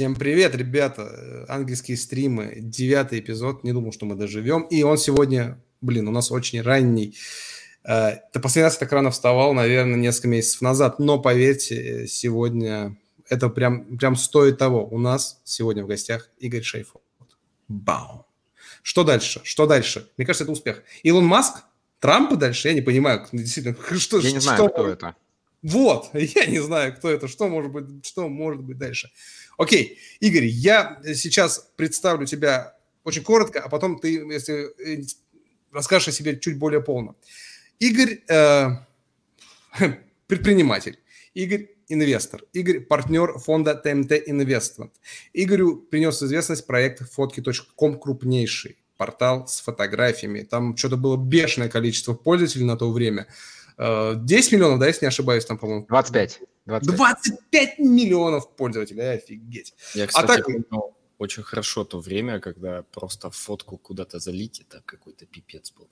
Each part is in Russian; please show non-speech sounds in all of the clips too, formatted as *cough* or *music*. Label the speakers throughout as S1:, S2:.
S1: Всем привет, ребята. Английские стримы, девятый эпизод. Не думал, что мы доживем. И он сегодня, блин, у нас очень ранний. Э, ты последний раз так рано вставал, наверное, несколько месяцев назад. Но поверьте, сегодня это прям, прям стоит того. У нас сегодня в гостях Игорь Шейфов. Бау. Что дальше? Что дальше? Мне кажется, это успех. Илон Маск? Трампа дальше? Я не понимаю. *laughs* Действительно,
S2: что, Я не знаю, кто это.
S1: Вот, *laughs* я не знаю, кто это, что может быть, что может быть дальше. Окей, Игорь, я сейчас представлю тебя очень коротко, а потом ты, если э, расскажешь о себе чуть более полно. Игорь э, *laughs* предприниматель, Игорь инвестор, Игорь партнер фонда ТМТ Investment. Игорю принес известность проект фотки.ком крупнейший портал с фотографиями. Там что-то было бешеное количество пользователей на то время – 10 э, миллионов, да, если не ошибаюсь, там, по-моему.
S2: 25.
S1: 25. 25 миллионов пользователей, офигеть.
S3: Я, кстати, а так... помню очень хорошо то время, когда просто фотку куда-то залить, это какой-то пипец был.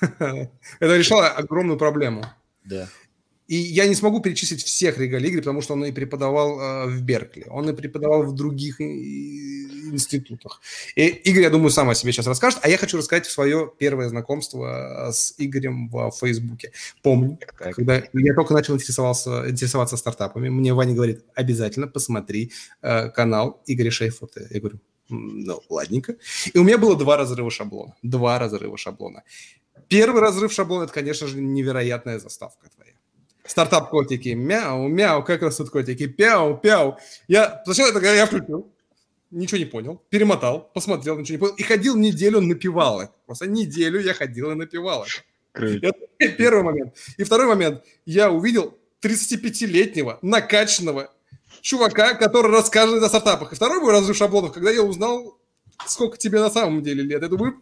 S3: *laughs*
S1: Это решало огромную проблему.
S3: Да.
S1: И я не смогу перечислить всех регалий потому что он и преподавал э, в Беркли, он и преподавал в других институтах. И Игорь, я думаю, сам о себе сейчас расскажет, а я хочу рассказать свое первое знакомство с Игорем в Фейсбуке. Помню, так. когда я только начал интересоваться, интересоваться стартапами, мне Ваня говорит, обязательно посмотри э, канал Игоря Шейфота. Я говорю, ну, ладненько. И у меня было два разрыва шаблона. Два разрыва шаблона. Первый разрыв шаблона – это, конечно же, невероятная заставка твоя стартап котики, мяу, мяу, как раз тут котики, пяу, пяу. Я сначала это я включил, ничего не понял, перемотал, посмотрел, ничего не понял, и ходил неделю напевал это. Просто неделю я ходил и напевал это. Это первый момент. И второй момент. Я увидел 35-летнего накачанного чувака, который рассказывает о стартапах. И второй мой разрыв шаблонов, когда я узнал сколько тебе на самом деле лет. Я думаю,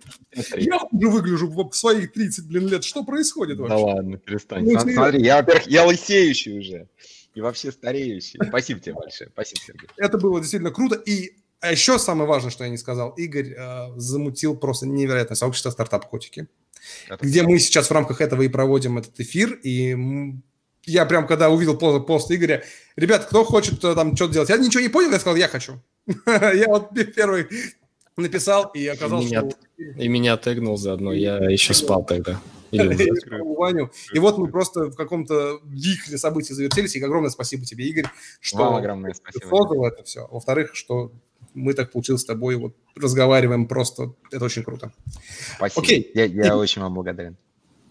S1: я хуже выгляжу в своих 30, блин, лет. Что происходит вообще?
S2: Да ладно, перестань. Ну, Смотри, я, во-первых, я лысеющий уже. И вообще стареющий. Спасибо тебе большое. Спасибо, Сергей.
S1: Это было действительно круто. И а еще самое важное, что я не сказал, Игорь э, замутил просто невероятное сообщество стартап-котики, где мы сейчас в рамках этого и проводим этот эфир. И я прям, когда увидел пост, пост Игоря, ребят, кто хочет э, там что-то делать, я ничего не понял, я сказал, я хочу. *laughs* Я вот первый написал, и оказалось,
S3: и меня, что... И меня тегнул заодно, я еще спал тогда.
S1: Ваню. И вот мы просто в каком-то вихре событий завертелись, и огромное спасибо тебе, Игорь, что Вам
S2: огромное спасибо.
S1: создал это все. Во-вторых, что мы так получилось с тобой вот разговариваем просто, это очень круто.
S2: Спасибо. Окей. Я, я очень вам благодарен.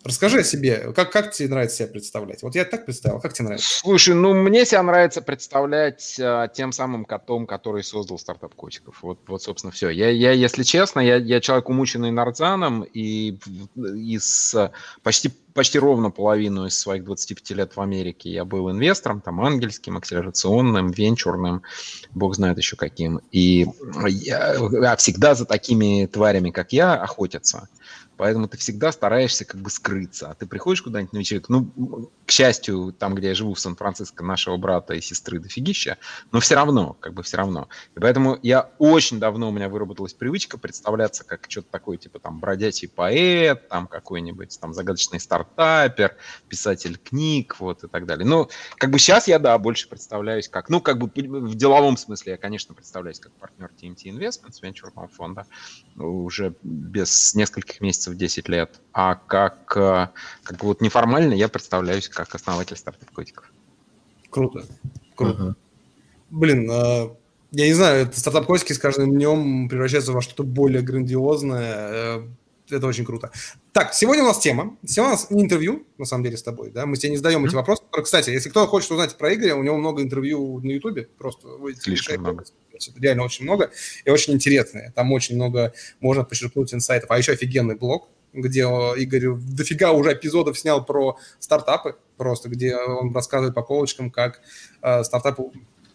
S1: Расскажи о себе, как, как тебе нравится себя представлять? Вот я так представил, как тебе нравится?
S2: Слушай, ну мне себя нравится представлять а, тем самым котом, который создал стартап котиков. Вот, вот собственно, все. Я, я если честно, я, я человек умученный нарзаном, и из почти, почти ровно половину из своих 25 лет в Америке я был инвестором, там, ангельским, акселерационным, венчурным, бог знает еще каким. И я всегда за такими тварями, как я, охотятся. Поэтому ты всегда стараешься как бы скрыться. А ты приходишь куда-нибудь на вечеринку, ну, к счастью, там, где я живу, в Сан-Франциско, нашего брата и сестры дофигища, но все равно, как бы все равно. И поэтому я очень давно у меня выработалась привычка представляться как что-то такое, типа там бродячий поэт, там какой-нибудь там загадочный стартапер, писатель книг, вот и так далее. Ну, как бы сейчас я, да, больше представляюсь как, ну, как бы в деловом смысле я, конечно, представляюсь как партнер TMT Investments, венчурного фонда, уже без нескольких месяцев, 10 лет, а как, э, как бы вот неформально я представляюсь как основатель стартап котиков.
S1: Круто. Круто. Uh-huh. Блин, э, я не знаю, стартап котики с каждым днем превращаются во что-то более грандиозное. Это очень круто. Так, сегодня у нас тема. Сегодня у нас не интервью, на самом деле, с тобой. Да? Мы тебе не задаем mm-hmm. эти вопросы. Кстати, если кто хочет узнать про Игоря, у него много интервью на Ютубе. Просто
S2: вы Слишком много.
S1: Реально очень много. И очень интересные. Там очень много можно подчеркнуть инсайтов. А еще офигенный блог где Игорь дофига уже эпизодов снял про стартапы, просто где он рассказывает по полочкам, как э, стартапу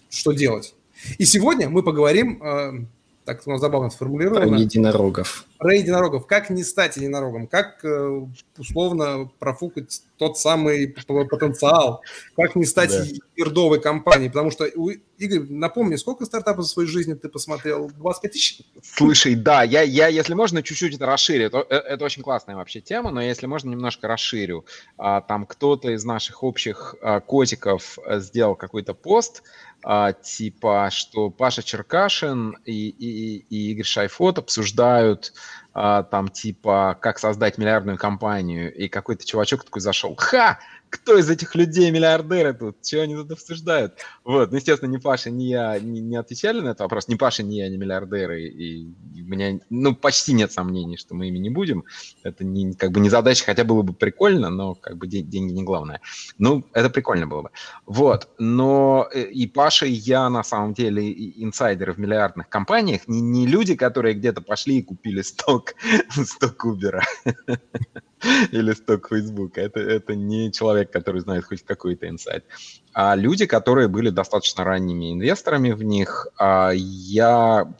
S1: что делать. И сегодня мы поговорим, э, так у нас забавно сформулировано.
S3: Про единорогов.
S1: про единорогов. Как не стать единорогом? Как э, условно профукать тот самый потенциал? Как не стать да. ердовой компанией? Потому что, Игорь, напомни, сколько стартапов за свою жизнь ты посмотрел? 25 тысяч?
S2: Слушай, да, я, я если можно, чуть-чуть это расширю. Это, э, это очень классная вообще тема, но если можно, немножко расширю. А, там кто-то из наших общих а, котиков э, сделал какой-то пост, а, типа, что Паша Черкашин и, и, и Игорь Шайфот обсуждают а, там, типа, как создать миллиардную компанию, и какой-то чувачок такой зашел, ха, кто из этих людей миллиардеры тут, чего они тут обсуждают? Вот, ну, естественно, ни Паша, ни я не, не отвечали на этот вопрос, ни Паша, ни я не миллиардеры, и, у меня, ну, почти нет сомнений, что мы ими не будем. Это не, как бы не задача, хотя было бы прикольно, но как бы день, деньги не главное. Ну, это прикольно было бы. Вот, но э, и Паша, и я на самом деле инсайдеры в миллиардных компаниях, не, не люди, которые где-то пошли и купили сток, *laughs* сток Uber. *laughs* *laughs* или сток Фейсбука. Это, это не человек, который знает хоть какой-то инсайт. А люди, которые были достаточно ранними инвесторами в них, а я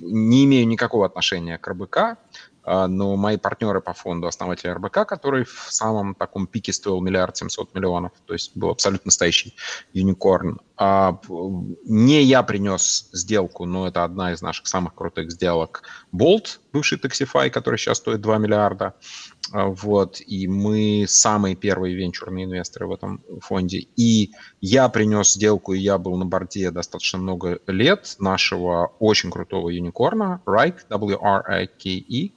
S2: не имею никакого отношения к РБК, а, но мои партнеры по фонду, основатели РБК, который в самом таком пике стоил миллиард семьсот миллионов, то есть был абсолютно настоящий юникорн. А, не я принес сделку, но это одна из наших самых крутых сделок. Bolt, бывший Taxify, который сейчас стоит 2 миллиарда. А, вот, и мы самые первые венчурные инвесторы в этом фонде. И я принес сделку, и я был на борде достаточно много лет нашего очень крутого юникорна, RIKE, W-R-I-K-E,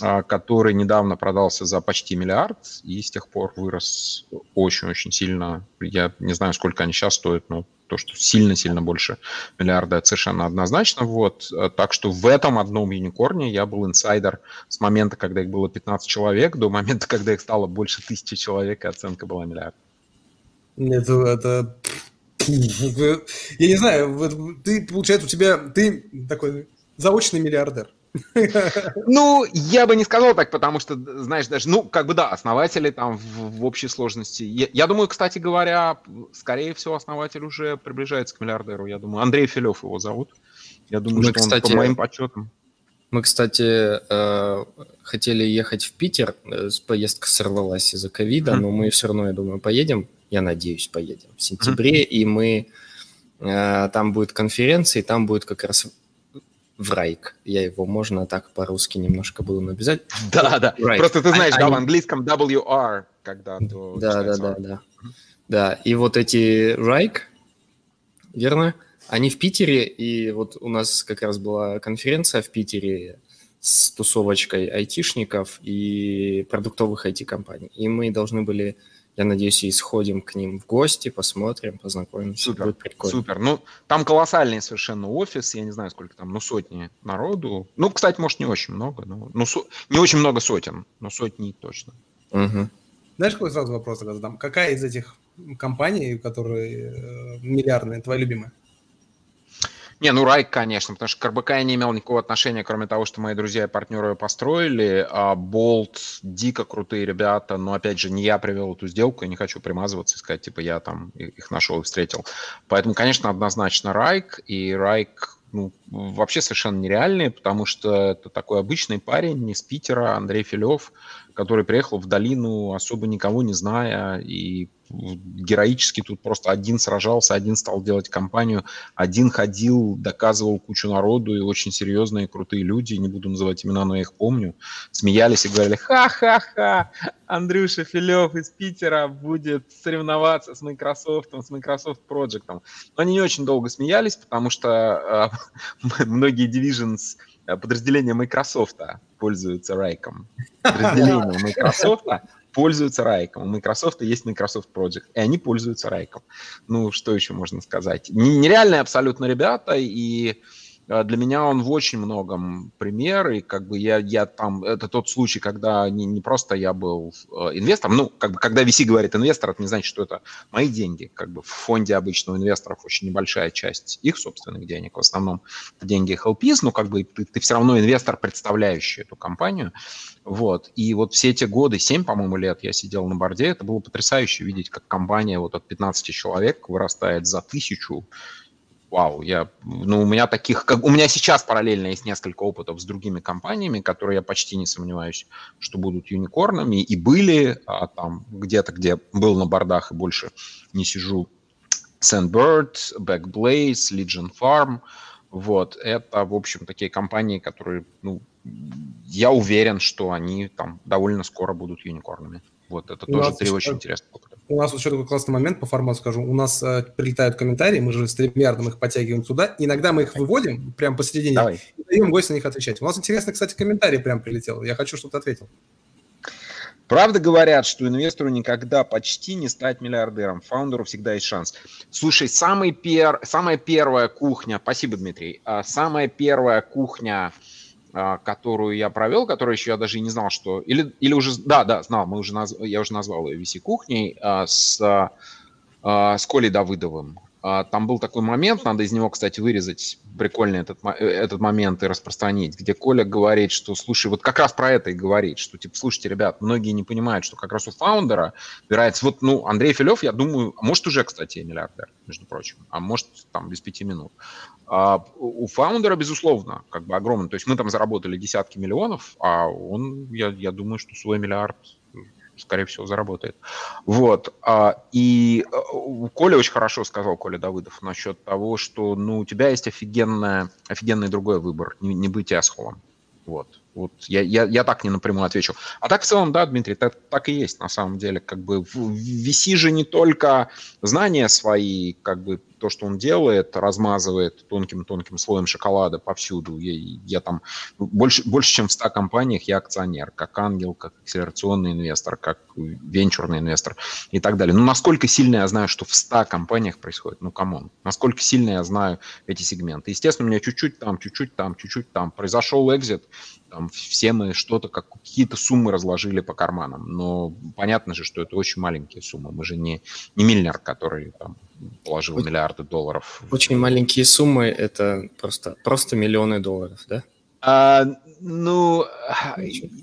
S2: который недавно продался за почти миллиард, и с тех пор вырос очень-очень сильно. Я не знаю, сколько они сейчас стоят, но то, что сильно-сильно больше миллиарда, это совершенно однозначно. Вот. Так что в этом одном юникорне я был инсайдер с момента, когда их было 15 человек, до момента, когда их стало больше тысячи человек, и оценка была миллиард.
S1: Это, это... Я не знаю, ты, получается, у тебя... Ты такой заочный миллиардер.
S2: Ну, я бы не сказал так, потому что, знаешь, даже, ну, как бы да, основатели там в, в общей сложности. Я, я думаю, кстати говоря, скорее всего, основатель уже приближается к миллиардеру. Я думаю, Андрей Филев его зовут. Я думаю, мы, что кстати, он по моим подсчетам.
S3: Мы, кстати, э, хотели ехать в Питер, э, поездка сорвалась из-за ковида, но мы все равно, я думаю, поедем. Я надеюсь, поедем в сентябре, и мы э, там будет конференция, и там будет как раз в Райк. Я его можно так по-русски немножко буду написать.
S2: Да, да. Right. Просто ты знаешь, а, да, они... в английском WR, когда
S3: то Да, да, да, да. Да, и вот эти Райк, верно? Они в Питере, и вот у нас как раз была конференция в Питере с тусовочкой айтишников и продуктовых IT-компаний. И мы должны были я надеюсь, и сходим к ним в гости, посмотрим, познакомимся.
S2: Супер, Будет прикольно. супер. Ну, там колоссальный совершенно офис, я не знаю, сколько там, ну, сотни народу. Ну, кстати, может, не очень много, но ну, со... не очень много сотен, но сотни точно.
S1: Угу. Знаешь, какой сразу вопрос задам? Какая из этих компаний, которые э, миллиардные, твоя любимая?
S2: Не, ну Райк, конечно, потому что к РБК я не имел никакого отношения, кроме того, что мои друзья и партнеры построили. А Болт, дико крутые ребята, но, опять же, не я привел эту сделку, я не хочу примазываться и сказать, типа, я там их нашел и встретил. Поэтому, конечно, однозначно Райк, и Райк ну, вообще совершенно нереальные, потому что это такой обычный парень из Питера, Андрей Филев, который приехал в долину, особо никого не зная, и героически тут просто один сражался, один стал делать компанию, один ходил, доказывал кучу народу, и очень серьезные, крутые люди, не буду называть имена, но я их помню, смеялись и говорили, ха-ха-ха, Андрюша Филев из Питера будет соревноваться с Microsoft, с Microsoft Project. Но они не очень долго смеялись, потому что э, *laughs* многие divisions э, подразделения Microsoft пользуются Райком. Подразделения Microsoft пользуются Райком. У Microsoft есть Microsoft Project, и они пользуются Райком. Ну, что еще можно сказать? Нереальные абсолютно ребята, и для меня он в очень многом пример, и как бы я, я там, это тот случай, когда не, не просто я был э, инвестором, ну, как бы, когда VC говорит инвестор, это не значит, что это мои деньги, как бы в фонде обычно у инвесторов очень небольшая часть их собственных денег, в основном деньги HLPs, но как бы ты, ты все равно инвестор, представляющий эту компанию, вот, и вот все эти годы, 7, по-моему, лет я сидел на борде, это было потрясающе видеть, как компания вот от 15 человек вырастает за тысячу, вау, я, ну, у меня таких, как, у меня сейчас параллельно есть несколько опытов с другими компаниями, которые я почти не сомневаюсь, что будут юникорнами, и были а, там где-то, где был на бордах и больше не сижу, Sandbird, Backblaze, Legion Farm, вот, это, в общем, такие компании, которые, ну, я уверен, что они там довольно скоро будут юникорнами. Вот, это у тоже три очень интересных опыта.
S1: У нас еще такой классный момент по формату скажу. У нас э, прилетают комментарии, мы же с тремярдом их подтягиваем сюда. Иногда мы их выводим прямо посередине Давай. и даем гостю на них отвечать. У нас интересно, кстати, комментарий прям прилетел. Я хочу, чтобы ты ответил.
S2: Правда говорят, что инвестору никогда почти не стать миллиардером. Фаундеру всегда есть шанс. Слушай, самый пер... самая первая кухня, спасибо, Дмитрий, а, самая первая кухня которую я провел, которую еще я даже и не знал, что... Или, или уже... Да, да, знал, мы уже наз... я уже назвал ее VC-кухней а, с, а, с Колей Давыдовым. Там был такой момент, надо из него, кстати, вырезать прикольно этот, э, этот момент и распространить, где Коля говорит, что, слушай, вот как раз про это и говорит, что, типа, слушайте, ребят, многие не понимают, что как раз у фаундера опирается, вот, ну, Андрей Филев, я думаю, а может уже, кстати, миллиардер, между прочим, а может, там, без пяти минут. А у фаундера, безусловно, как бы огромный. То есть мы там заработали десятки миллионов, а он, я, я думаю, что свой миллиард скорее всего, заработает. Вот. А, и э, Коля очень хорошо сказал, Коля Давыдов, насчет того, что ну, у тебя есть офигенная, офигенный другой выбор, не, не быть асхолом. Вот. Вот я, я, я так не напрямую отвечу. А так в целом, да, Дмитрий, так, так и есть на самом деле. Как бы в VC же не только знания свои, как бы то, что он делает, размазывает тонким-тонким слоем шоколада повсюду. Я, я там больше, больше, чем в 100 компаниях я акционер, как ангел, как акселерационный инвестор, как венчурный инвестор и так далее. Ну, насколько сильно я знаю, что в 100 компаниях происходит? Ну, come on. Насколько сильно я знаю эти сегменты? Естественно, у меня чуть-чуть там, чуть-чуть там, чуть-чуть там. Произошел exit, там все мы что-то, как какие-то суммы разложили по карманам. Но понятно же, что это очень маленькие суммы. Мы же не, не миллиард, который там, положил очень, миллиарды долларов.
S3: Очень маленькие суммы – это просто, просто миллионы долларов, да?
S2: А, ну,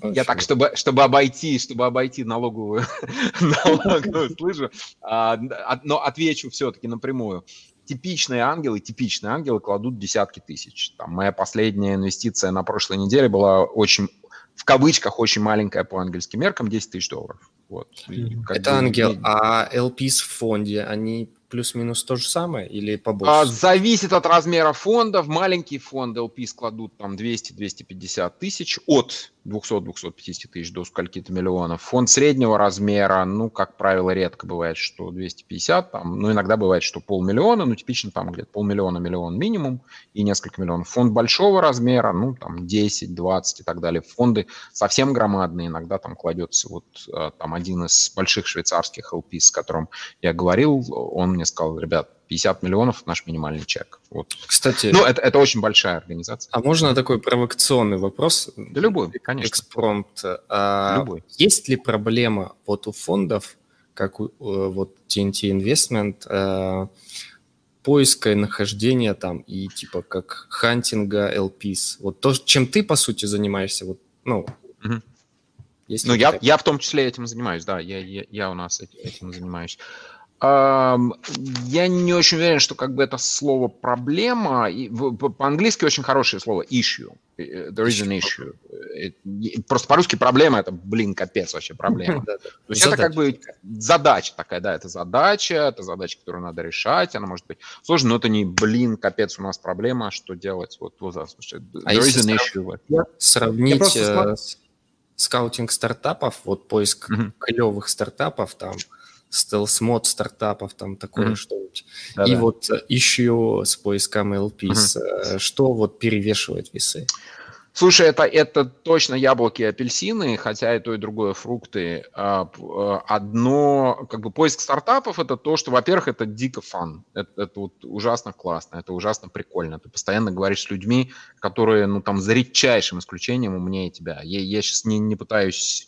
S2: я так, чтобы, чтобы обойти, чтобы обойти налоговую, *laughs* налоговую слышу, а, но отвечу все-таки напрямую типичные ангелы, типичные ангелы кладут десятки тысяч. Там, моя последняя инвестиция на прошлой неделе была очень, в кавычках, очень маленькая по ангельским меркам, 10 тысяч долларов. Вот.
S3: Это бы, ангел, а LPs в фонде, они плюс-минус то же самое или побольше?
S2: А, зависит от размера фондов. Маленькие фонды LP складут там 200-250 тысяч от 200-250 тысяч до скольки-то миллионов. Фонд среднего размера, ну, как правило, редко бывает, что 250, там, ну, иногда бывает, что полмиллиона, ну, типично там где-то полмиллиона, миллион минимум и несколько миллионов. Фонд большого размера, ну, там 10, 20 и так далее. Фонды совсем громадные, иногда там кладется вот э, там один из больших швейцарских LP, с которым я говорил, он мне сказал, ребят, 50 миллионов наш минимальный чек. Вот.
S3: Кстати,
S2: ну это, это очень большая организация.
S3: А можно такой провокационный вопрос?
S2: Да любой, конечно.
S3: Экспромт. А любой. Есть ли проблема вот у фондов, как у, э, вот TNT Investment, а, поиска и нахождения там и типа как хантинга LPs? Вот то, чем ты по сути занимаешься, вот, ну, угу.
S2: Есть ну, я, я в том числе этим занимаюсь, да, я, я, я у нас этим занимаюсь. Я не очень уверен, что как бы это слово проблема. По-английски очень хорошее слово issue. Э, there is an issue. Э, просто по-русски проблема это, блин, капец вообще проблема. *laughs* То есть это как бы задача такая, да, это задача, это задача, которую надо решать, она может быть сложная, но это не, блин, капец, у нас проблема, что делать? Вот, вот, слушай,
S3: а there is an issue. Сравнить э, скаутинг стартапов, вот поиск клевых стартапов, там, стелс-мод стартапов, там такое mm-hmm. что-нибудь. Да-да. И вот ищу с поиском LPs, mm-hmm. что вот перевешивает весы?
S2: Слушай, это, это точно яблоки и апельсины, хотя и то, и другое фрукты. А, а, одно, как бы поиск стартапов, это то, что, во-первых, это дико фан. Это, это вот ужасно классно, это ужасно прикольно. Ты постоянно говоришь с людьми, которые, ну, там, за редчайшим исключением умнее тебя. Я, я сейчас не, не пытаюсь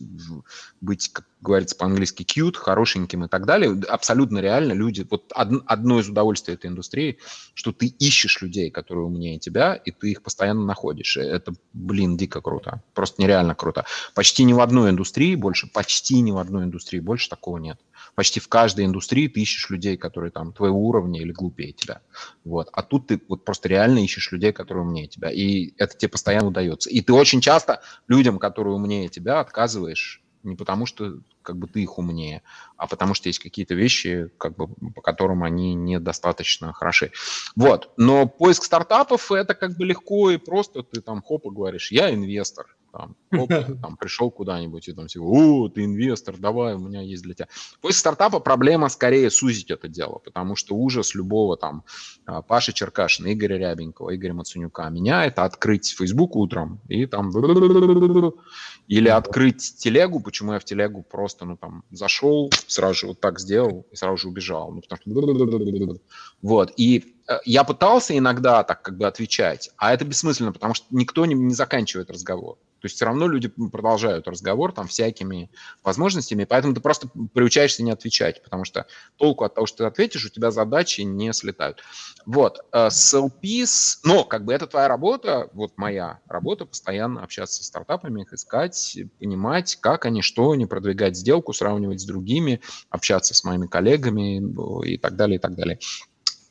S2: быть, как говорится по-английски, cute, хорошеньким и так далее. Абсолютно реально люди, вот од, одно из удовольствий этой индустрии, что ты ищешь людей, которые умнее тебя, и ты их постоянно находишь. Это блин, дико круто. Просто нереально круто. Почти ни в одной индустрии больше, почти ни в одной индустрии больше такого нет. почти в каждой индустрии ты ищешь людей, которые там твоего уровня или глупее тебя. Вот. А тут ты вот просто реально ищешь людей, которые умнее тебя. И это тебе постоянно удается. И ты очень часто людям, которые умнее тебя, отказываешь не потому, что как бы ты их умнее, а потому что есть какие-то вещи, как бы, по которым они недостаточно хороши. Вот. Но поиск стартапов это как бы легко и просто. Ты там хоп и говоришь, я инвестор. Там, оп, *laughs* там пришел куда-нибудь и там типа, о, ты инвестор, давай, у меня есть для тебя. Поиск стартапа проблема скорее сузить это дело, потому что ужас любого там а, Паши Черкашина, Игоря Рябенького, Игоря Мацунюка меня это открыть Facebook утром и там *laughs* или открыть телегу, почему я в телегу просто, ну там, зашел, сразу же вот так сделал и сразу же убежал. Ну, потому что... *laughs* Вот, и я пытался иногда так как бы отвечать, а это бессмысленно, потому что никто не, не заканчивает разговор. То есть все равно люди продолжают разговор там всякими возможностями, поэтому ты просто приучаешься не отвечать, потому что толку от того, что ты ответишь, у тебя задачи не слетают. Вот, э, с LPs, но как бы это твоя работа, вот моя работа, постоянно общаться с стартапами, их искать, понимать, как они, что они, продвигать сделку, сравнивать с другими, общаться с моими коллегами и так далее, и так далее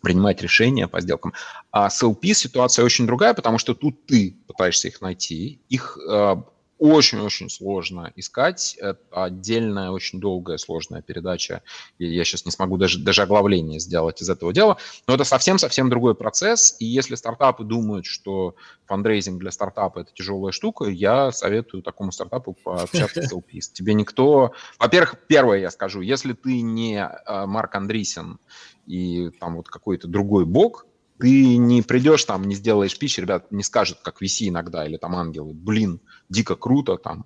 S2: принимать решения по сделкам. А с LP ситуация очень другая, потому что тут ты пытаешься их найти, их э, очень-очень сложно искать. Это отдельная, очень долгая, сложная передача. И я сейчас не смогу даже, даже оглавление сделать из этого дела. Но это совсем-совсем другой процесс. И если стартапы думают, что фандрейзинг для стартапа – это тяжелая штука, я советую такому стартапу пообщаться с LP. *laughs* Тебе никто... Во-первых, первое я скажу, если ты не э, Марк Андрисен и там вот какой-то другой бог, ты не придешь там, не сделаешь пич, ребят не скажут, как VC иногда, или там ангелы, блин, дико круто, там,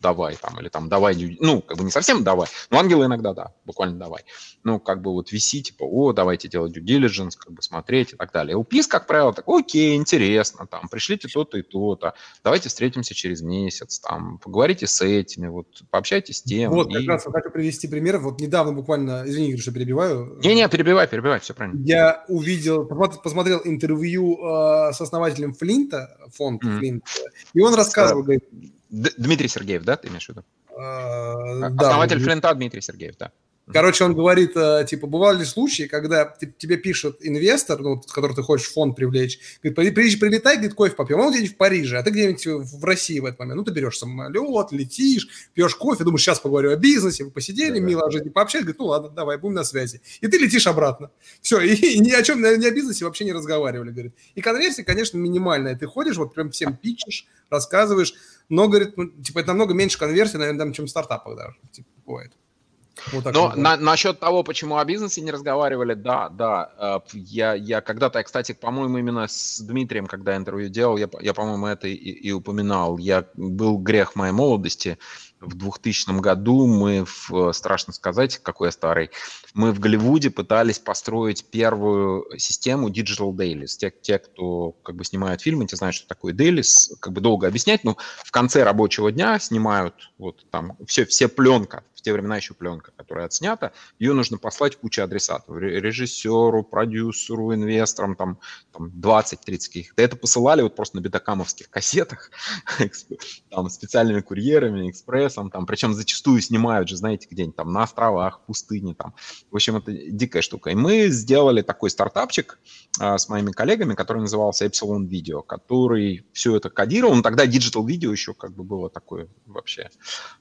S2: давай там, или там давай, ну, как бы не совсем давай, но ангелы иногда да, буквально давай. Ну, как бы вот виси, типа, о, давайте делать due diligence, как бы смотреть и так далее. LPs, как правило, так, окей, интересно, там, пришлите то-то и то-то, давайте встретимся через месяц, там, поговорите с этими, вот, пообщайтесь с тем.
S1: Вот, и... как раз хочу привести пример, вот недавно буквально, извини, что перебиваю.
S2: Не-не, перебивай, перебивай, все правильно.
S1: Я увидел, посмотрел интервью э, с основателем Флинта, фонда mm-hmm. Флинта, и он рассказывал, говорит,
S2: Дмитрий Сергеев, да, ты имеешь в виду? А, Основатель да, Флинта Дмитрий Сергеев, да.
S1: Короче, он говорит, э, типа, бывали ли случаи, когда тебе пишет инвестор, ну, который ты хочешь фонд привлечь, говорит, прилетай, прилетай, говорит, кофе попьем. Он где-нибудь в Париже, а ты где-нибудь в России в этот момент. Ну, ты берешь самолет, летишь, пьешь кофе, думаешь, сейчас поговорю о бизнесе, вы посидели, да, мило о жизни пообщались, говорит, ну, ладно, давай, будем на связи. И ты летишь обратно. Все, и, и ни о чем, ни о бизнесе вообще не разговаривали, говорит. И конверсия, конечно, минимальная. Ты ходишь, вот прям всем пичешь, рассказываешь, но, говорит, ну, типа, это намного меньше конверсии, наверное, чем в стартапах даже, типа, бывает.
S2: Вот Но на, насчет того, почему о бизнесе не разговаривали, да, да. Э, я, я когда-то, кстати, по-моему, именно с Дмитрием, когда интервью делал, я, я по-моему, это и, и упоминал. Я был грех моей молодости в 2000 году мы, в, страшно сказать, какой я старый, мы в Голливуде пытались построить первую систему Digital Dailies. Те, те кто как бы снимают фильмы, те знают, что такое Dailies, как бы долго объяснять, но в конце рабочего дня снимают вот там все, все пленка, те времена еще пленка, которая отснята, ее нужно послать куче адресатов, режиссеру, продюсеру, инвесторам, там, там 20-30 каких-то. Это посылали вот просто на бетакамовских кассетах, *laughs* там специальными курьерами, экспрессом, там, причем зачастую снимают же, знаете, где-нибудь там на островах, пустыне, там, в общем, это дикая штука. И мы сделали такой стартапчик а, с моими коллегами, который назывался Epsilon Video, который все это кодировал. Ну, тогда Digital Video еще как бы было такое вообще.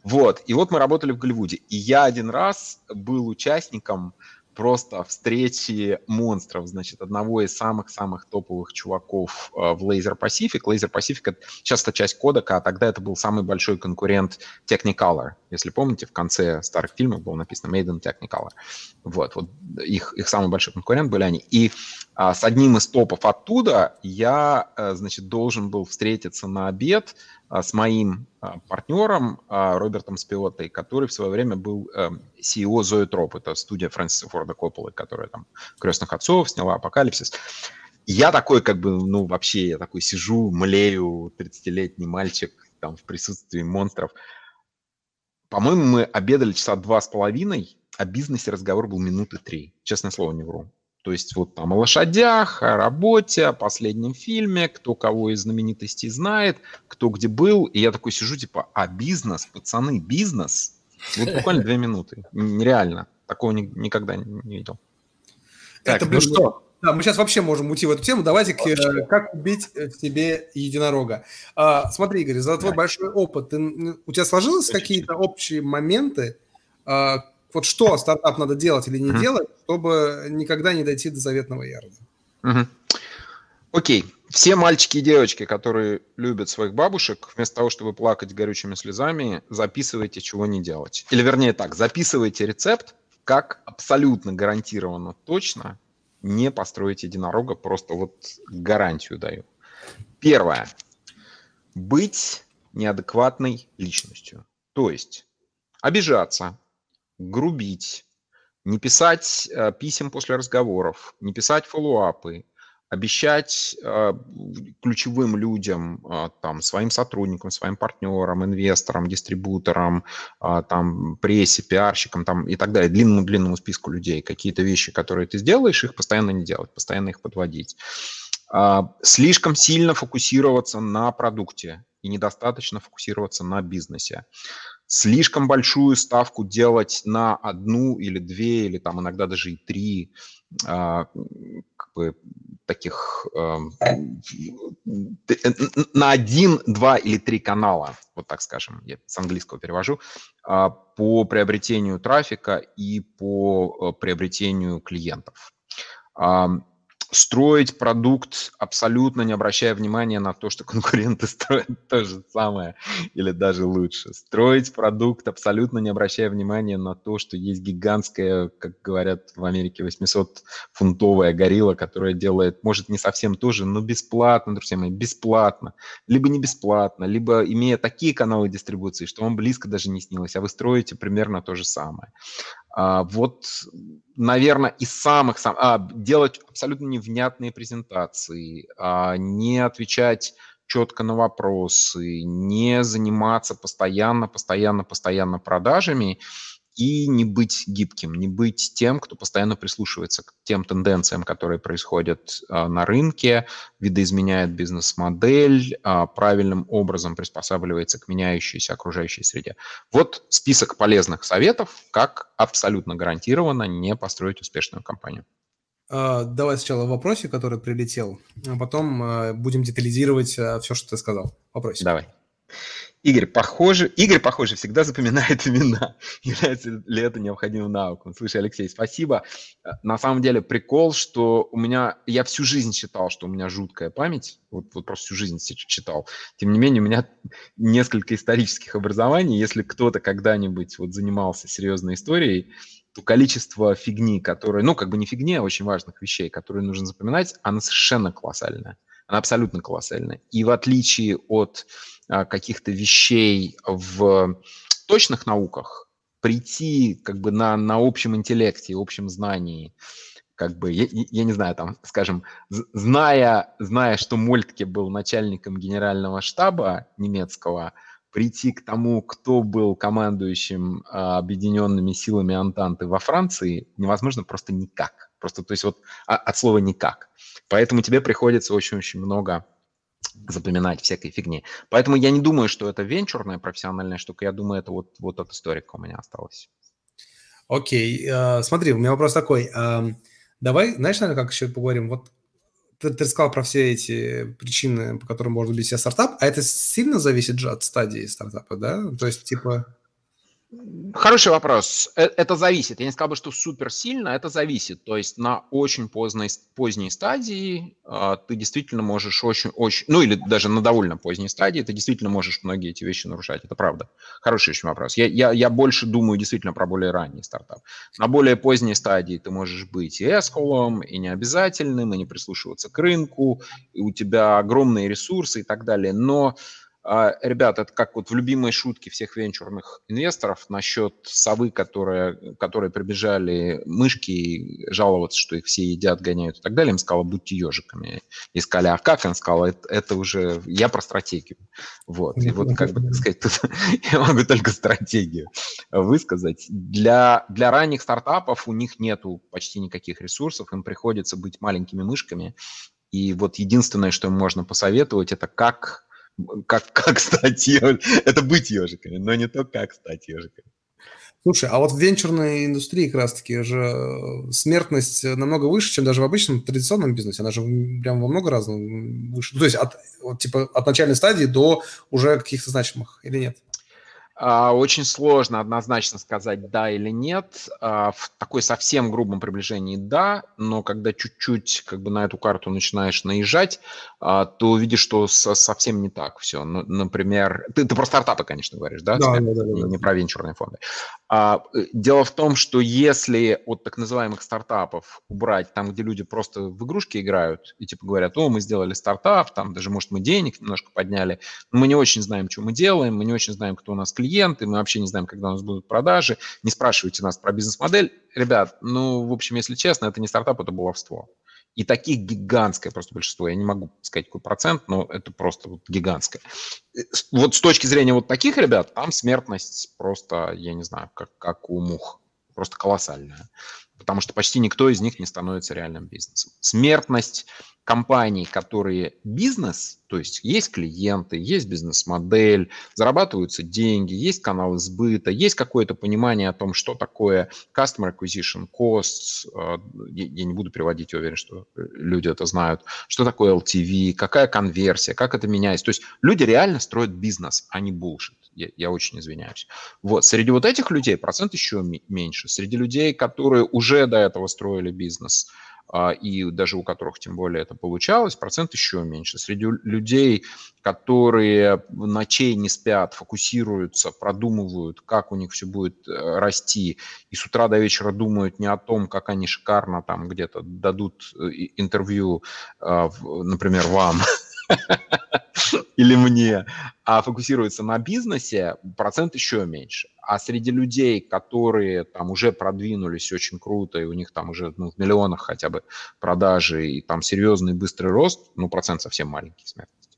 S2: Вот. И вот мы работали в Голливуде. И я один раз был участником просто встречи монстров, значит, одного из самых-самых топовых чуваков э, в Laser Pacific. Laser Pacific это, сейчас это часть кодека, а тогда это был самый большой конкурент Technicolor. Если помните, в конце старых фильмов было написано Made in Technicolor. Вот, вот их, их самый большой конкурент были они. И а, с одним из топов оттуда я, а, значит, должен был встретиться на обед с моим а, партнером а, Робертом Спиотой, который в свое время был а, CEO Zoetrope, это студия Фрэнсиса Форда Копполы, которая там «Крестных отцов» сняла «Апокалипсис». Я такой, как бы, ну, вообще, я такой сижу, млею, 30-летний мальчик, там, в присутствии монстров. По-моему, мы обедали часа два с половиной, о бизнесе разговор был минуты три. Честное слово, не вру. То есть вот там о лошадях, о работе, о последнем фильме, кто кого из знаменитостей знает, кто где был. И я такой сижу, типа, а бизнес, пацаны, бизнес? Вот буквально две минуты. Нереально Такого ни, никогда не, видел.
S1: Так, это, ну что? Да, мы сейчас вообще можем уйти в эту тему. Давайте, к, э, как убить в себе единорога. А, смотри, Игорь, за твой да. большой опыт, ты, у тебя сложились какие-то общие моменты, а, вот что стартап надо делать или не uh-huh. делать, чтобы никогда не дойти до заветного ярда?
S2: Uh-huh. Окей. Все мальчики и девочки, которые любят своих бабушек, вместо того, чтобы плакать горючими слезами, записывайте, чего не делать. Или вернее так, записывайте рецепт, как абсолютно гарантированно точно не построить единорога, просто вот гарантию даю. Первое. Быть неадекватной личностью. То есть обижаться, грубить, не писать э, писем после разговоров, не писать фоллоуапы, обещать э, ключевым людям, э, там, своим сотрудникам, своим партнерам, инвесторам, дистрибуторам, там, прессе, пиарщикам там, и так далее, длинному-длинному списку людей, какие-то вещи, которые ты сделаешь, их постоянно не делать, постоянно их подводить. Слишком сильно фокусироваться на продукте и недостаточно фокусироваться на бизнесе слишком большую ставку делать на одну или две, или там иногда даже и три а, как бы, таких эм, на один, два или три канала, вот так скажем, я с английского перевожу, а, по приобретению трафика и по э, приобретению клиентов строить продукт, абсолютно не обращая внимания на то, что *laughs* конкуренты строят то же самое или даже лучше. Строить продукт, абсолютно не обращая внимания на то, что есть гигантская, как говорят в Америке, 800-фунтовая горилла, которая делает, может, не совсем то же, но бесплатно, друзья мои, бесплатно. Либо не бесплатно, либо имея такие каналы дистрибуции, что вам близко даже не снилось, а вы строите примерно то же самое. А, вот, наверное, из самых, сам, а, делать абсолютно невнятные презентации, а, не отвечать четко на вопросы, не заниматься постоянно, постоянно, постоянно продажами – и не быть гибким, не быть тем, кто постоянно прислушивается к тем тенденциям, которые происходят а, на рынке, видоизменяет бизнес-модель, а, правильным образом приспосабливается к меняющейся окружающей среде. Вот список полезных советов, как абсолютно гарантированно не построить успешную компанию.
S1: А, давай сначала вопросе, который прилетел, а потом будем детализировать все, что ты сказал. Вопросик.
S2: Давай. Игорь, похоже, Игорь, похоже, всегда запоминает *laughs* имена. Является ли это необходимым навыком? Слушай, Алексей, спасибо. Э, на самом деле прикол, что у меня, я всю жизнь считал, что у меня жуткая память, вот, вот просто всю жизнь читал. Тем не менее, у меня *laughs* несколько исторических образований. Если кто-то когда-нибудь вот занимался серьезной историей, то количество фигни, которые, ну, как бы не фигни, а очень важных вещей, которые нужно запоминать, она совершенно колоссальная. Она абсолютно колоссальная. И в отличие от каких-то вещей в точных науках, прийти как бы на, на общем интеллекте, общем знании, как бы, я, я не знаю, там, скажем, зная, зная, что Мольтке был начальником генерального штаба немецкого, прийти к тому, кто был командующим а, объединенными силами Антанты во Франции, невозможно просто никак. Просто, то есть вот а, от слова никак. Поэтому тебе приходится очень-очень много запоминать всякой фигни. Поэтому я не думаю, что это венчурная профессиональная штука, я думаю, это вот, вот от историка у меня осталось.
S1: Окей, okay. uh, смотри, у меня вопрос такой. Uh, давай, знаешь, наверное, как еще поговорим? Вот ты, ты рассказал про все эти причины, по которым можно убить себя стартап, а это сильно зависит же от стадии стартапа, да? То есть, типа...
S2: Хороший вопрос. Э, это зависит. Я не сказал бы, что супер сильно, это зависит. То есть на очень поздней, поздней стадии э, ты действительно можешь очень, очень, ну или даже на довольно поздней стадии ты действительно можешь многие эти вещи нарушать. Это правда. Хороший очень вопрос. Я, я, я больше думаю действительно про более ранний стартап. На более поздней стадии ты можешь быть и эсколом, и необязательным, и не прислушиваться к рынку, и у тебя огромные ресурсы и так далее. Но а, ребят, это как вот в любимой шутке всех венчурных инвесторов насчет совы, которые, которые прибежали мышки и жаловаться, что их все едят, гоняют и так далее. Им сказала, будьте ежиками. И сказали, а как? Он сказал, это, это уже я про стратегию. Вот. И вот, как бы, так сказать, тут *laughs* я могу только стратегию высказать. Для, для ранних стартапов у них нету почти никаких ресурсов, им приходится быть маленькими мышками. И вот единственное, что им можно посоветовать, это как как, как стать ежиком. Это быть ежиками, но не то, как стать ежиками.
S1: Слушай, а вот в венчурной индустрии как раз-таки же э, смертность намного выше, чем даже в обычном традиционном бизнесе. Она же прям во много раз выше. То есть от, вот, типа, от начальной стадии до уже каких-то значимых или нет?
S2: А, очень сложно однозначно сказать да или нет. А, в такой совсем грубом приближении да, но когда чуть-чуть как бы на эту карту начинаешь наезжать, а, то увидишь, что совсем не так все. Например, ты, ты про стартапы, конечно, говоришь, да? Да, да, да, да. Не, не про венчурные фонды. Э, дело в том, что если от так называемых стартапов убрать там, где люди просто в игрушки играют и типа говорят, о, мы сделали стартап, там даже, может, мы денег немножко подняли, но мы не очень знаем, что мы делаем, мы не очень знаем, кто у нас клиенты, мы вообще не знаем, когда у нас будут продажи, не спрашивайте нас про бизнес-модель. Ребят, ну, в общем, если честно, это не стартап, это баловство. И таких гигантское просто большинство. Я не могу сказать, какой процент, но это просто вот гигантское. Э, вот с точки зрения вот таких ребят, там смертность просто, я не знаю, как, как у мух. Просто колоссальная. Потому что почти никто из них не становится реальным бизнесом. Смертность компаний, которые бизнес, то есть есть клиенты, есть бизнес-модель, зарабатываются деньги, есть канал сбыта, есть какое-то понимание о том, что такое customer acquisition costs, э, я не буду переводить, я уверен, что люди это знают, что такое LTV, какая конверсия, как это меняется. То есть люди реально строят бизнес, а не bullshit. Я, я очень извиняюсь. Вот, среди вот этих людей процент еще меньше. Среди людей, которые уже до этого строили бизнес, а, и даже у которых тем более это получалось, процент еще меньше. Среди людей, которые ночей не спят, фокусируются, продумывают, как у них все будет э, расти, и с утра до вечера думают не о том, как они шикарно там где-то дадут э, интервью, а, например, вам, *laughs* *laughs* или мне, а фокусируется на бизнесе, процент еще меньше. А среди людей, которые там уже продвинулись очень круто, и у них там уже ну, в миллионах хотя бы продажи, и там серьезный быстрый рост, ну, процент совсем маленький смертности.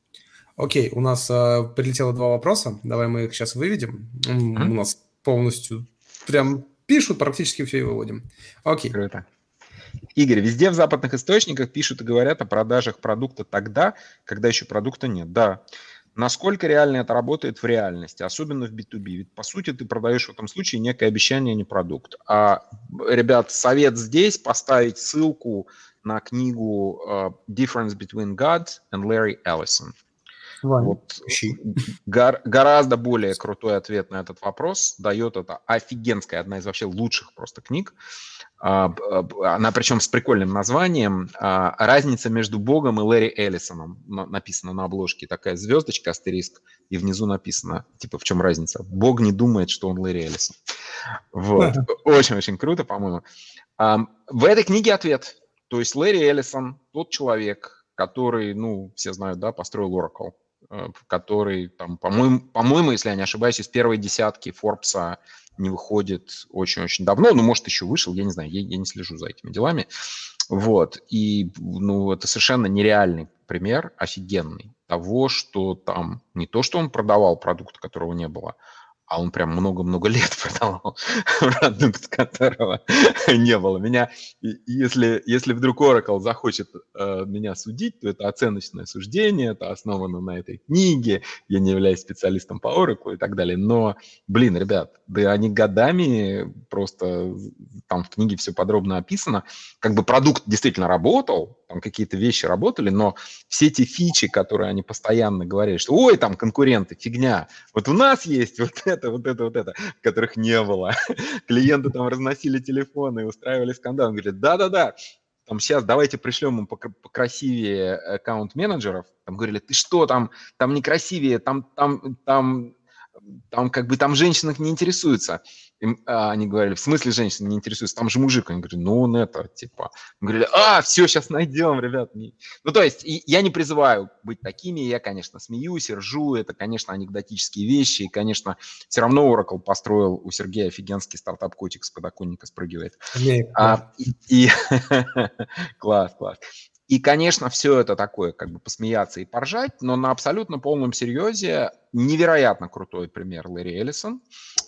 S1: Окей, у нас э, прилетело два вопроса, давай мы их сейчас выведем. Mm-hmm. У нас полностью прям пишут, практически все и выводим. Окей. Круто.
S2: Игорь, везде в западных источниках пишут и говорят о продажах продукта тогда, когда еще продукта нет. Да. Насколько реально это работает в реальности, особенно в B2B? Ведь, по сути, ты продаешь в этом случае некое обещание, а не продукт. А, ребят, совет здесь поставить ссылку на книгу uh, Difference Between God and Larry Ellison. Вот гор, гораздо более крутой ответ на этот вопрос дает это офигенская, одна из вообще лучших просто книг. А, она причем с прикольным названием а, «Разница между Богом и Лэри Эллисоном». Написано на обложке такая звездочка, астериск, и внизу написано, типа, в чем разница. Бог не думает, что он Лэри Эллисон. Вот. Очень-очень круто, по-моему. В этой книге ответ. То есть Лэри Эллисон, тот человек, который, ну, все знают, да, построил Oracle Э, который, там, по-моему, по-моему, если я не ошибаюсь, из первой десятки Форбса не выходит очень-очень давно, ну, может, еще вышел, я не знаю, я, я не слежу за этими делами. Вот, и, ну, это совершенно нереальный пример, офигенный, того, что там не то, что он продавал продукт, которого не было, а он прям много-много *laughs* лет продавал *laughs* продукт, которого *laughs* не было. Меня, если, если вдруг Oracle захочет э, меня судить, то это оценочное суждение, это основано на этой книге, я не являюсь специалистом по Oracle и так далее. Но, блин, ребят, да они годами просто, там в книге все подробно описано, как бы продукт действительно работал, там какие-то вещи работали, но все эти фичи, которые они постоянно говорили, что ой, там конкуренты, фигня, вот у нас есть вот это, вот это, вот это, которых не было. *laughs* Клиенты там разносили телефоны устраивали скандал. Он говорит, да-да-да, там сейчас давайте пришлем им покрасивее аккаунт-менеджеров. Там говорили, ты что, там, там некрасивее, там, там, там, там как бы там женщинах не интересуются. Им, а, они говорили, в смысле женщина не интересуется, там же мужик. Они говорят, ну он это, типа. Мы говорили, а, все, сейчас найдем, ребят. Ну, то есть, и, я не призываю быть такими, я, конечно, смеюсь, ржу, это, конечно, анекдотические вещи, и, конечно, все равно Oracle построил у Сергея офигенский стартап котик с подоконника спрыгивает. А, и, и... *laughs* класс, класс. И, конечно, все это такое, как бы посмеяться и поржать, но на абсолютно полном серьезе невероятно крутой пример Лэри Эллисон.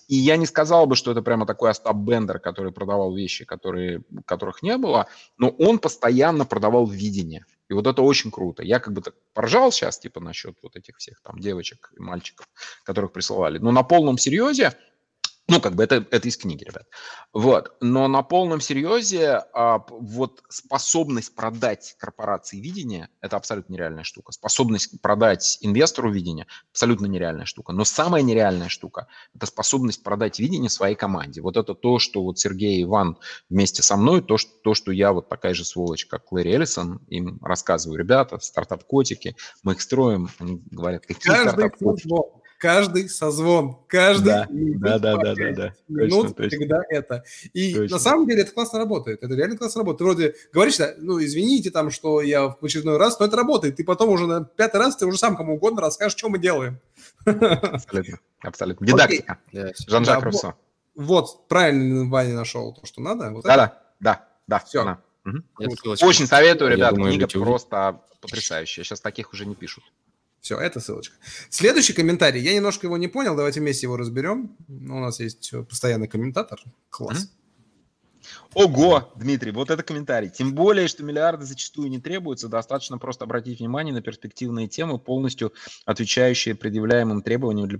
S2: И я не сказал бы, что это прямо такой Остап Бендер, который продавал вещи, которые, которых не было, но он постоянно продавал видение. И вот это очень круто. Я как бы так поржал сейчас, типа, насчет вот этих всех там девочек и мальчиков, которых присылали. Но на полном серьезе Ну, как бы это, это из книги, ребят. Вот. Но на полном серьезе а, вот способность продать корпорации видение – это абсолютно нереальная штука. Способность продать инвестору видение – абсолютно нереальная штука. Но самая нереальная штука – это способность продать видение своей команде. Вот это то, что вот Сергей и Иван вместе со мной, то, что, то, что я вот такая же сволочь, как Лэри Эллисон, им рассказываю, ребята, стартап-котики, мы их строим, они говорят, какие стартап-котики
S1: каждый созвон, каждый
S2: да, да, да, да, да, да,
S1: минут точно, всегда точно. это. И точно. на самом деле это классно работает, это реально классно работает. Ты вроде говоришь, ну, извините там, что я в очередной раз, но это работает. Ты потом уже на пятый раз, ты уже сам кому угодно расскажешь, что мы делаем.
S2: Абсолютно, абсолютно. Дидактика. Жан-Жак Руссо.
S1: Вот, правильно Ваня нашел то, что надо.
S2: Вот да, да, да, да, все. Она. Угу. Очень советую, ребят, книга просто потрясающая. Сейчас таких уже не пишут.
S1: Все, это ссылочка. Следующий комментарий. Я немножко его не понял. Давайте вместе его разберем. У нас есть постоянный комментатор. Класс.
S2: Ого, Дмитрий, вот это комментарий. Тем более, что миллиарды зачастую не требуются, достаточно просто обратить внимание на перспективные темы, полностью отвечающие предъявляемым требованиям для,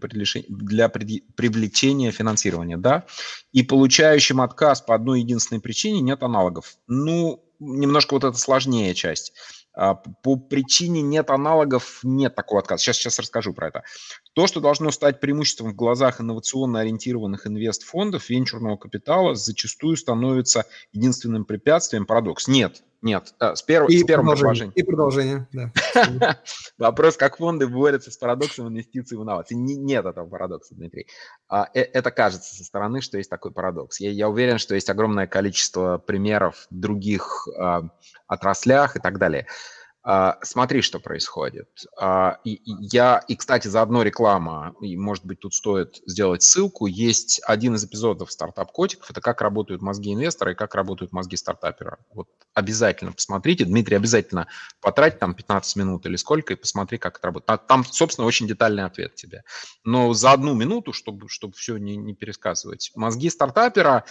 S2: для привлечения финансирования, да, и получающим отказ по одной единственной причине нет аналогов. Ну, немножко вот это сложнее часть. А, по причине нет аналогов, нет такого отказа. Сейчас, сейчас расскажу про это. То, что должно стать преимуществом в глазах инновационно ориентированных инвестфондов, венчурного капитала, зачастую становится единственным препятствием. Парадокс. Нет, нет, э, с, перв... и с первым предложением.
S1: И продолжение, да. *laughs*
S2: Вопрос, как фонды борются с парадоксом инвестиций в инновации. Нет этого парадокса, Дмитрий. А, э, это кажется со стороны, что есть такой парадокс. Я, уверен, что есть огромное количество примеров в других а, отраслях и так далее. А, смотри, что происходит. А, я, и, кстати, заодно реклама, и, может быть, тут стоит сделать ссылку. Есть один из эпизодов стартап-котиков, это как работают мозги инвестора и как работают мозги стартапера. Вот обязательно посмотрите. Дмитрий, обязательно потрать там 15 минут или сколько и посмотри, как это работает. Там, собственно, очень детальный ответ тебе. Но за одну минуту, чтобы, чтобы все не, не пересказывать. Мозги стартапера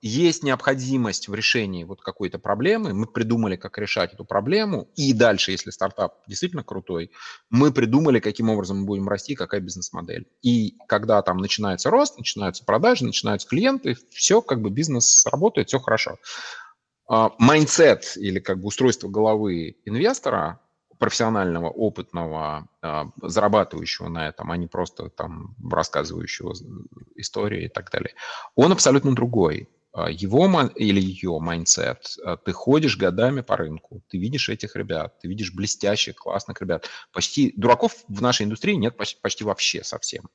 S2: есть необходимость в решении вот какой-то проблемы, мы придумали, как решать эту проблему, и дальше, если стартап действительно крутой, мы придумали, каким образом мы будем расти, какая бизнес-модель. И когда там начинается рост, начинаются продажи, начинаются клиенты, все как бы бизнес работает, все хорошо. Mindset или как бы устройство головы инвестора профессионального, опытного, а, зарабатывающего на этом, а не просто там рассказывающего истории и так далее, он абсолютно другой. А, его или ее mindset, а, ты ходишь годами по рынку, ты видишь этих ребят, ты видишь блестящих, классных ребят. Почти дураков в нашей индустрии нет почти, почти вообще совсем.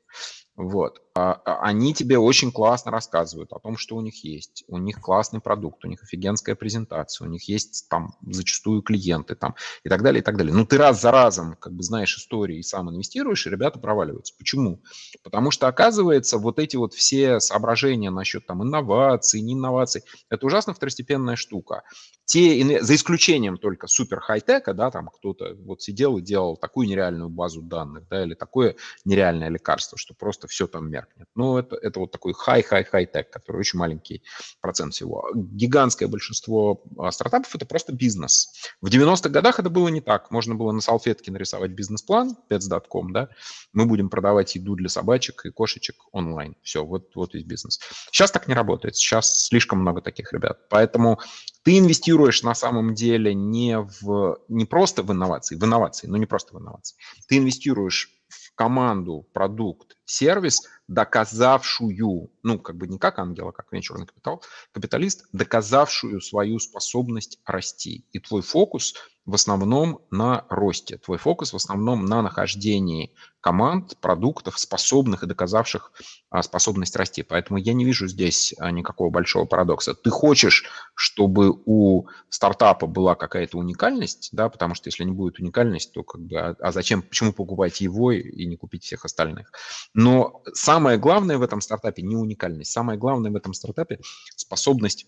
S2: Вот. А, а, они тебе очень классно рассказывают о том, что у них есть. У них классный продукт, у них офигенская презентация, у них есть там зачастую клиенты там и так далее, и так далее. Ну, ты раз за разом как бы знаешь истории и сам инвестируешь, и ребята проваливаются. Почему? Потому что, оказывается, вот эти вот все соображения насчет там инноваций, не инноваций, это ужасно второстепенная штука. Те, за исключением только супер хай-тека, да, там кто-то вот сидел и делал такую нереальную базу данных, да, или такое нереальное лекарство, что просто все там меркнет. Но это, это вот такой хай-хай-хай-тек, который очень маленький процент всего. Гигантское большинство а, стартапов – это просто бизнес. В 90-х годах это было не так. Можно было на салфетке нарисовать бизнес-план, pets.com, да, мы будем продавать еду для собачек и кошечек онлайн. Все, вот, вот весь бизнес. Сейчас так не работает. Сейчас слишком много таких ребят. Поэтому ты инвестируешь на самом деле не, в, не просто в инновации, в инновации, но не просто в инновации. Ты инвестируешь в команду, продукт, сервис, доказавшую, ну, как бы не как ангел, а как венчурный капитал, капиталист, доказавшую свою способность расти. И твой фокус в основном на росте, твой фокус в основном на нахождении команд, продуктов, способных и доказавших а, способность расти. Поэтому я не вижу здесь а, никакого большого парадокса. Ты хочешь, чтобы у стартапа была какая-то уникальность, да, потому что если не будет уникальность, то как бы, а, а зачем, почему покупать его и не купить всех остальных? Но самое главное в этом стартапе не уникальность, самое главное в этом стартапе способность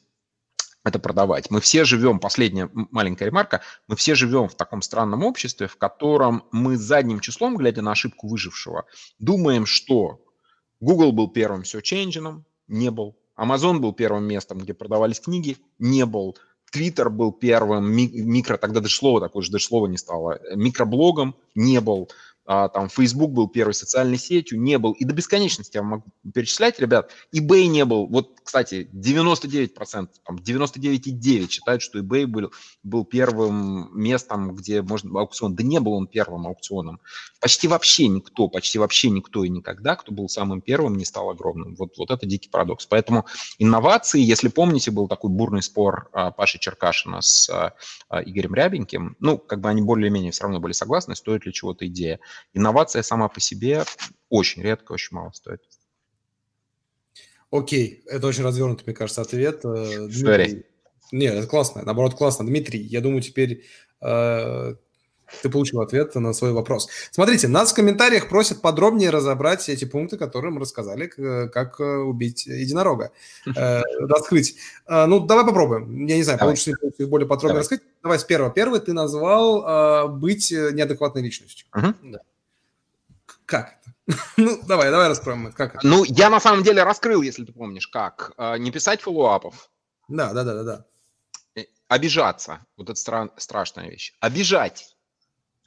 S2: это продавать. Мы все живем, последняя маленькая ремарка, мы все живем в таком странном обществе, в котором мы задним числом, глядя на ошибку выжившего, думаем, что Google был первым search не был. Amazon был первым местом, где продавались книги, не был. Twitter был первым микро, тогда даже слова такое же, даже слова не стало, микроблогом не был. А, там Facebook был первой социальной сетью, не был, и до бесконечности я могу перечислять, ребят, eBay не был, вот, кстати, 99%, там, 99,9 считают, что eBay был, был первым местом, где можно аукцион, да не был он первым аукционом. Почти вообще никто, почти вообще никто и никогда, кто был самым первым, не стал огромным. Вот, вот это дикий парадокс. Поэтому инновации, если помните, был такой бурный спор а, Паши Черкашина с а, Игорем Рябеньким, ну, как бы они более-менее все равно были согласны, стоит ли чего-то идея. Инновация сама по себе очень редко, очень мало стоит.
S1: Окей, это очень развернутый, мне кажется, ответ. Э, Дмитрий. Нет, это классно, наоборот, классно. Дмитрий, я думаю, теперь э, ты получил ответ на свой вопрос. Смотрите, нас в комментариях просят подробнее разобрать эти пункты, которые мы рассказали, как э, убить единорога, *laughs* э, раскрыть. Э, ну, давай попробуем. Я не знаю, давай. получится ли более подробно давай. раскрыть. Давай с первого. Первый ты назвал э, быть неадекватной личностью. Угу. Да. Как это? *laughs* ну, давай, давай раскроем это. Как это?
S2: Ну, я на самом деле раскрыл, если ты помнишь, как. Э, не писать фоллоуапов.
S1: Да, да, да, да, да.
S2: Э, обижаться. Вот это стра- страшная вещь. Обижать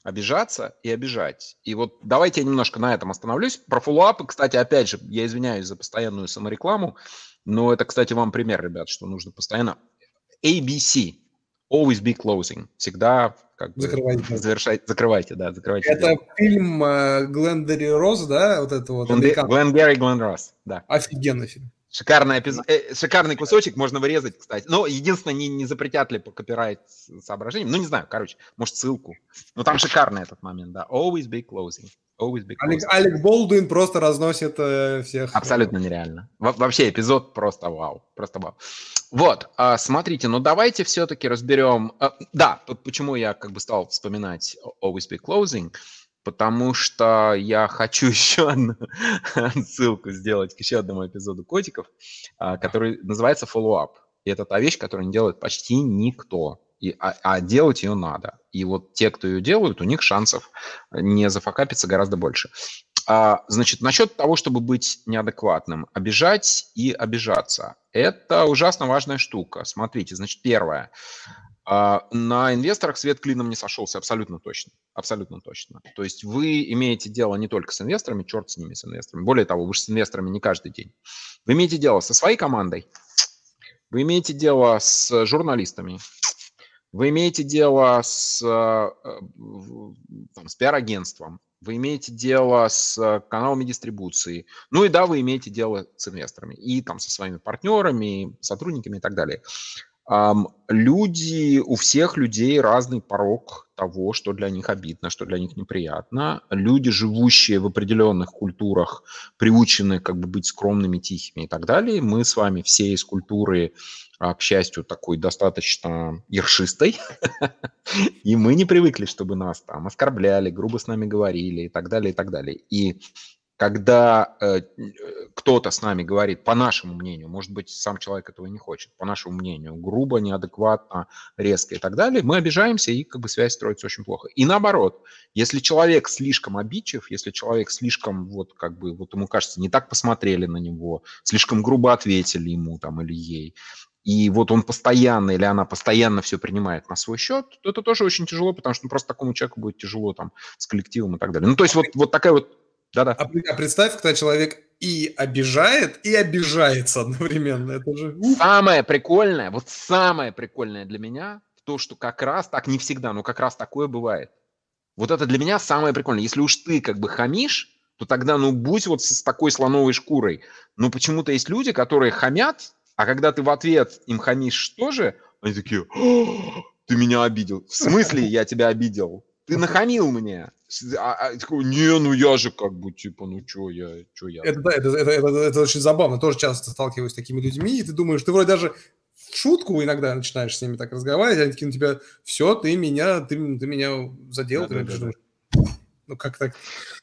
S2: обижаться и обижать. И вот давайте я немножко на этом остановлюсь. Про фоллоуапы, кстати, опять же, я извиняюсь за постоянную саморекламу, но это, кстати, вам пример, ребят, что нужно постоянно... ABC. Always be closing. Всегда как бы закрывайте. Завершать, закрывайте, да, закрывайте.
S1: Это дело. фильм э, Глендери Росс, да, вот это вот.
S2: Гленн Глен Росс, да.
S1: Офигенный фильм.
S2: Шикарный, эпизод, э, шикарный кусочек, можно вырезать, кстати. Но единственное, не, не запретят ли по копирайт соображениям. Ну, не знаю, короче, может, ссылку. Но там шикарный этот момент, да. Always be closing. Always be closing.
S1: Алек, Алек Болдуин просто разносит э, всех.
S2: Абсолютно нереально. Во вообще эпизод просто вау. Просто вау. Вот, э, смотрите, ну давайте все-таки разберем... Э, да, почему я как бы стал вспоминать Always be closing потому что я хочу *laughs* еще одну ссылку сделать к еще одному эпизоду котиков, а, который называется follow-up. И это та вещь, которую не делает почти никто. И, а, а делать ее надо. И вот те, кто ее делают, у них шансов не зафакапиться гораздо больше. А, значит, насчет того, чтобы быть неадекватным, обижать и обижаться. Это ужасно важная штука. Смотрите, значит, первое. А, на инвесторах свет клином не сошелся абсолютно точно. Абсолютно точно. То есть вы имеете дело не только с инвесторами, черт с ними, с инвесторами. Более того, вы же с инвесторами не каждый день. Вы имеете дело со своей командой, вы имеете дело с журналистами, вы имеете дело с, э, там, с пиар-агентством, вы имеете дело с каналами дистрибуции, ну и да, вы имеете дело с инвесторами. И там со своими партнерами, сотрудниками и так далее. Люди, у всех людей разный порог того, что для них обидно, что для них неприятно. Люди, живущие в определенных культурах, приучены как бы быть скромными, тихими и так далее. Мы с вами все из культуры, а, к счастью, такой достаточно ершистой, *laughs* и мы не привыкли, чтобы нас там оскорбляли, грубо с нами говорили и так далее, и так далее. И когда э, кто-то с нами говорит, по нашему мнению, может быть, сам человек этого не хочет, по нашему мнению, грубо, неадекватно, резко и так далее, мы обижаемся, и как бы связь строится очень плохо. И наоборот, если человек слишком обидчив, если человек слишком, вот как бы, вот ему кажется, не так посмотрели на него, слишком грубо ответили ему там или ей, и вот он постоянно или она постоянно все принимает на свой счет, то это тоже очень тяжело, потому что ну, просто такому человеку будет тяжело там с коллективом и так далее. Ну, то есть вот, вот такая вот
S1: да-да. А, а представь, когда человек и обижает, и обижается одновременно. Это же...
S2: Самое прикольное, вот самое прикольное для меня, то, что как раз, так не всегда, но как раз такое бывает. Вот это для меня самое прикольное. Если уж ты как бы хамишь, то тогда ну будь вот с такой слоновой шкурой. Но почему-то есть люди, которые хамят, а когда ты в ответ им хамишь тоже, они такие, ты меня обидел. В смысле я тебя обидел? Ты нахамил мне. А, а, такой, не, ну я же как бы, типа, ну что я, что я.
S1: Это, да, это, это, это, это очень забавно. Тоже часто сталкиваюсь с такими людьми, и ты думаешь, ты вроде даже в шутку иногда начинаешь с ними так разговаривать, они такие на тебя, все, ты меня, ты, ты меня задел, да, ты да, да, да.
S2: Ну, как так?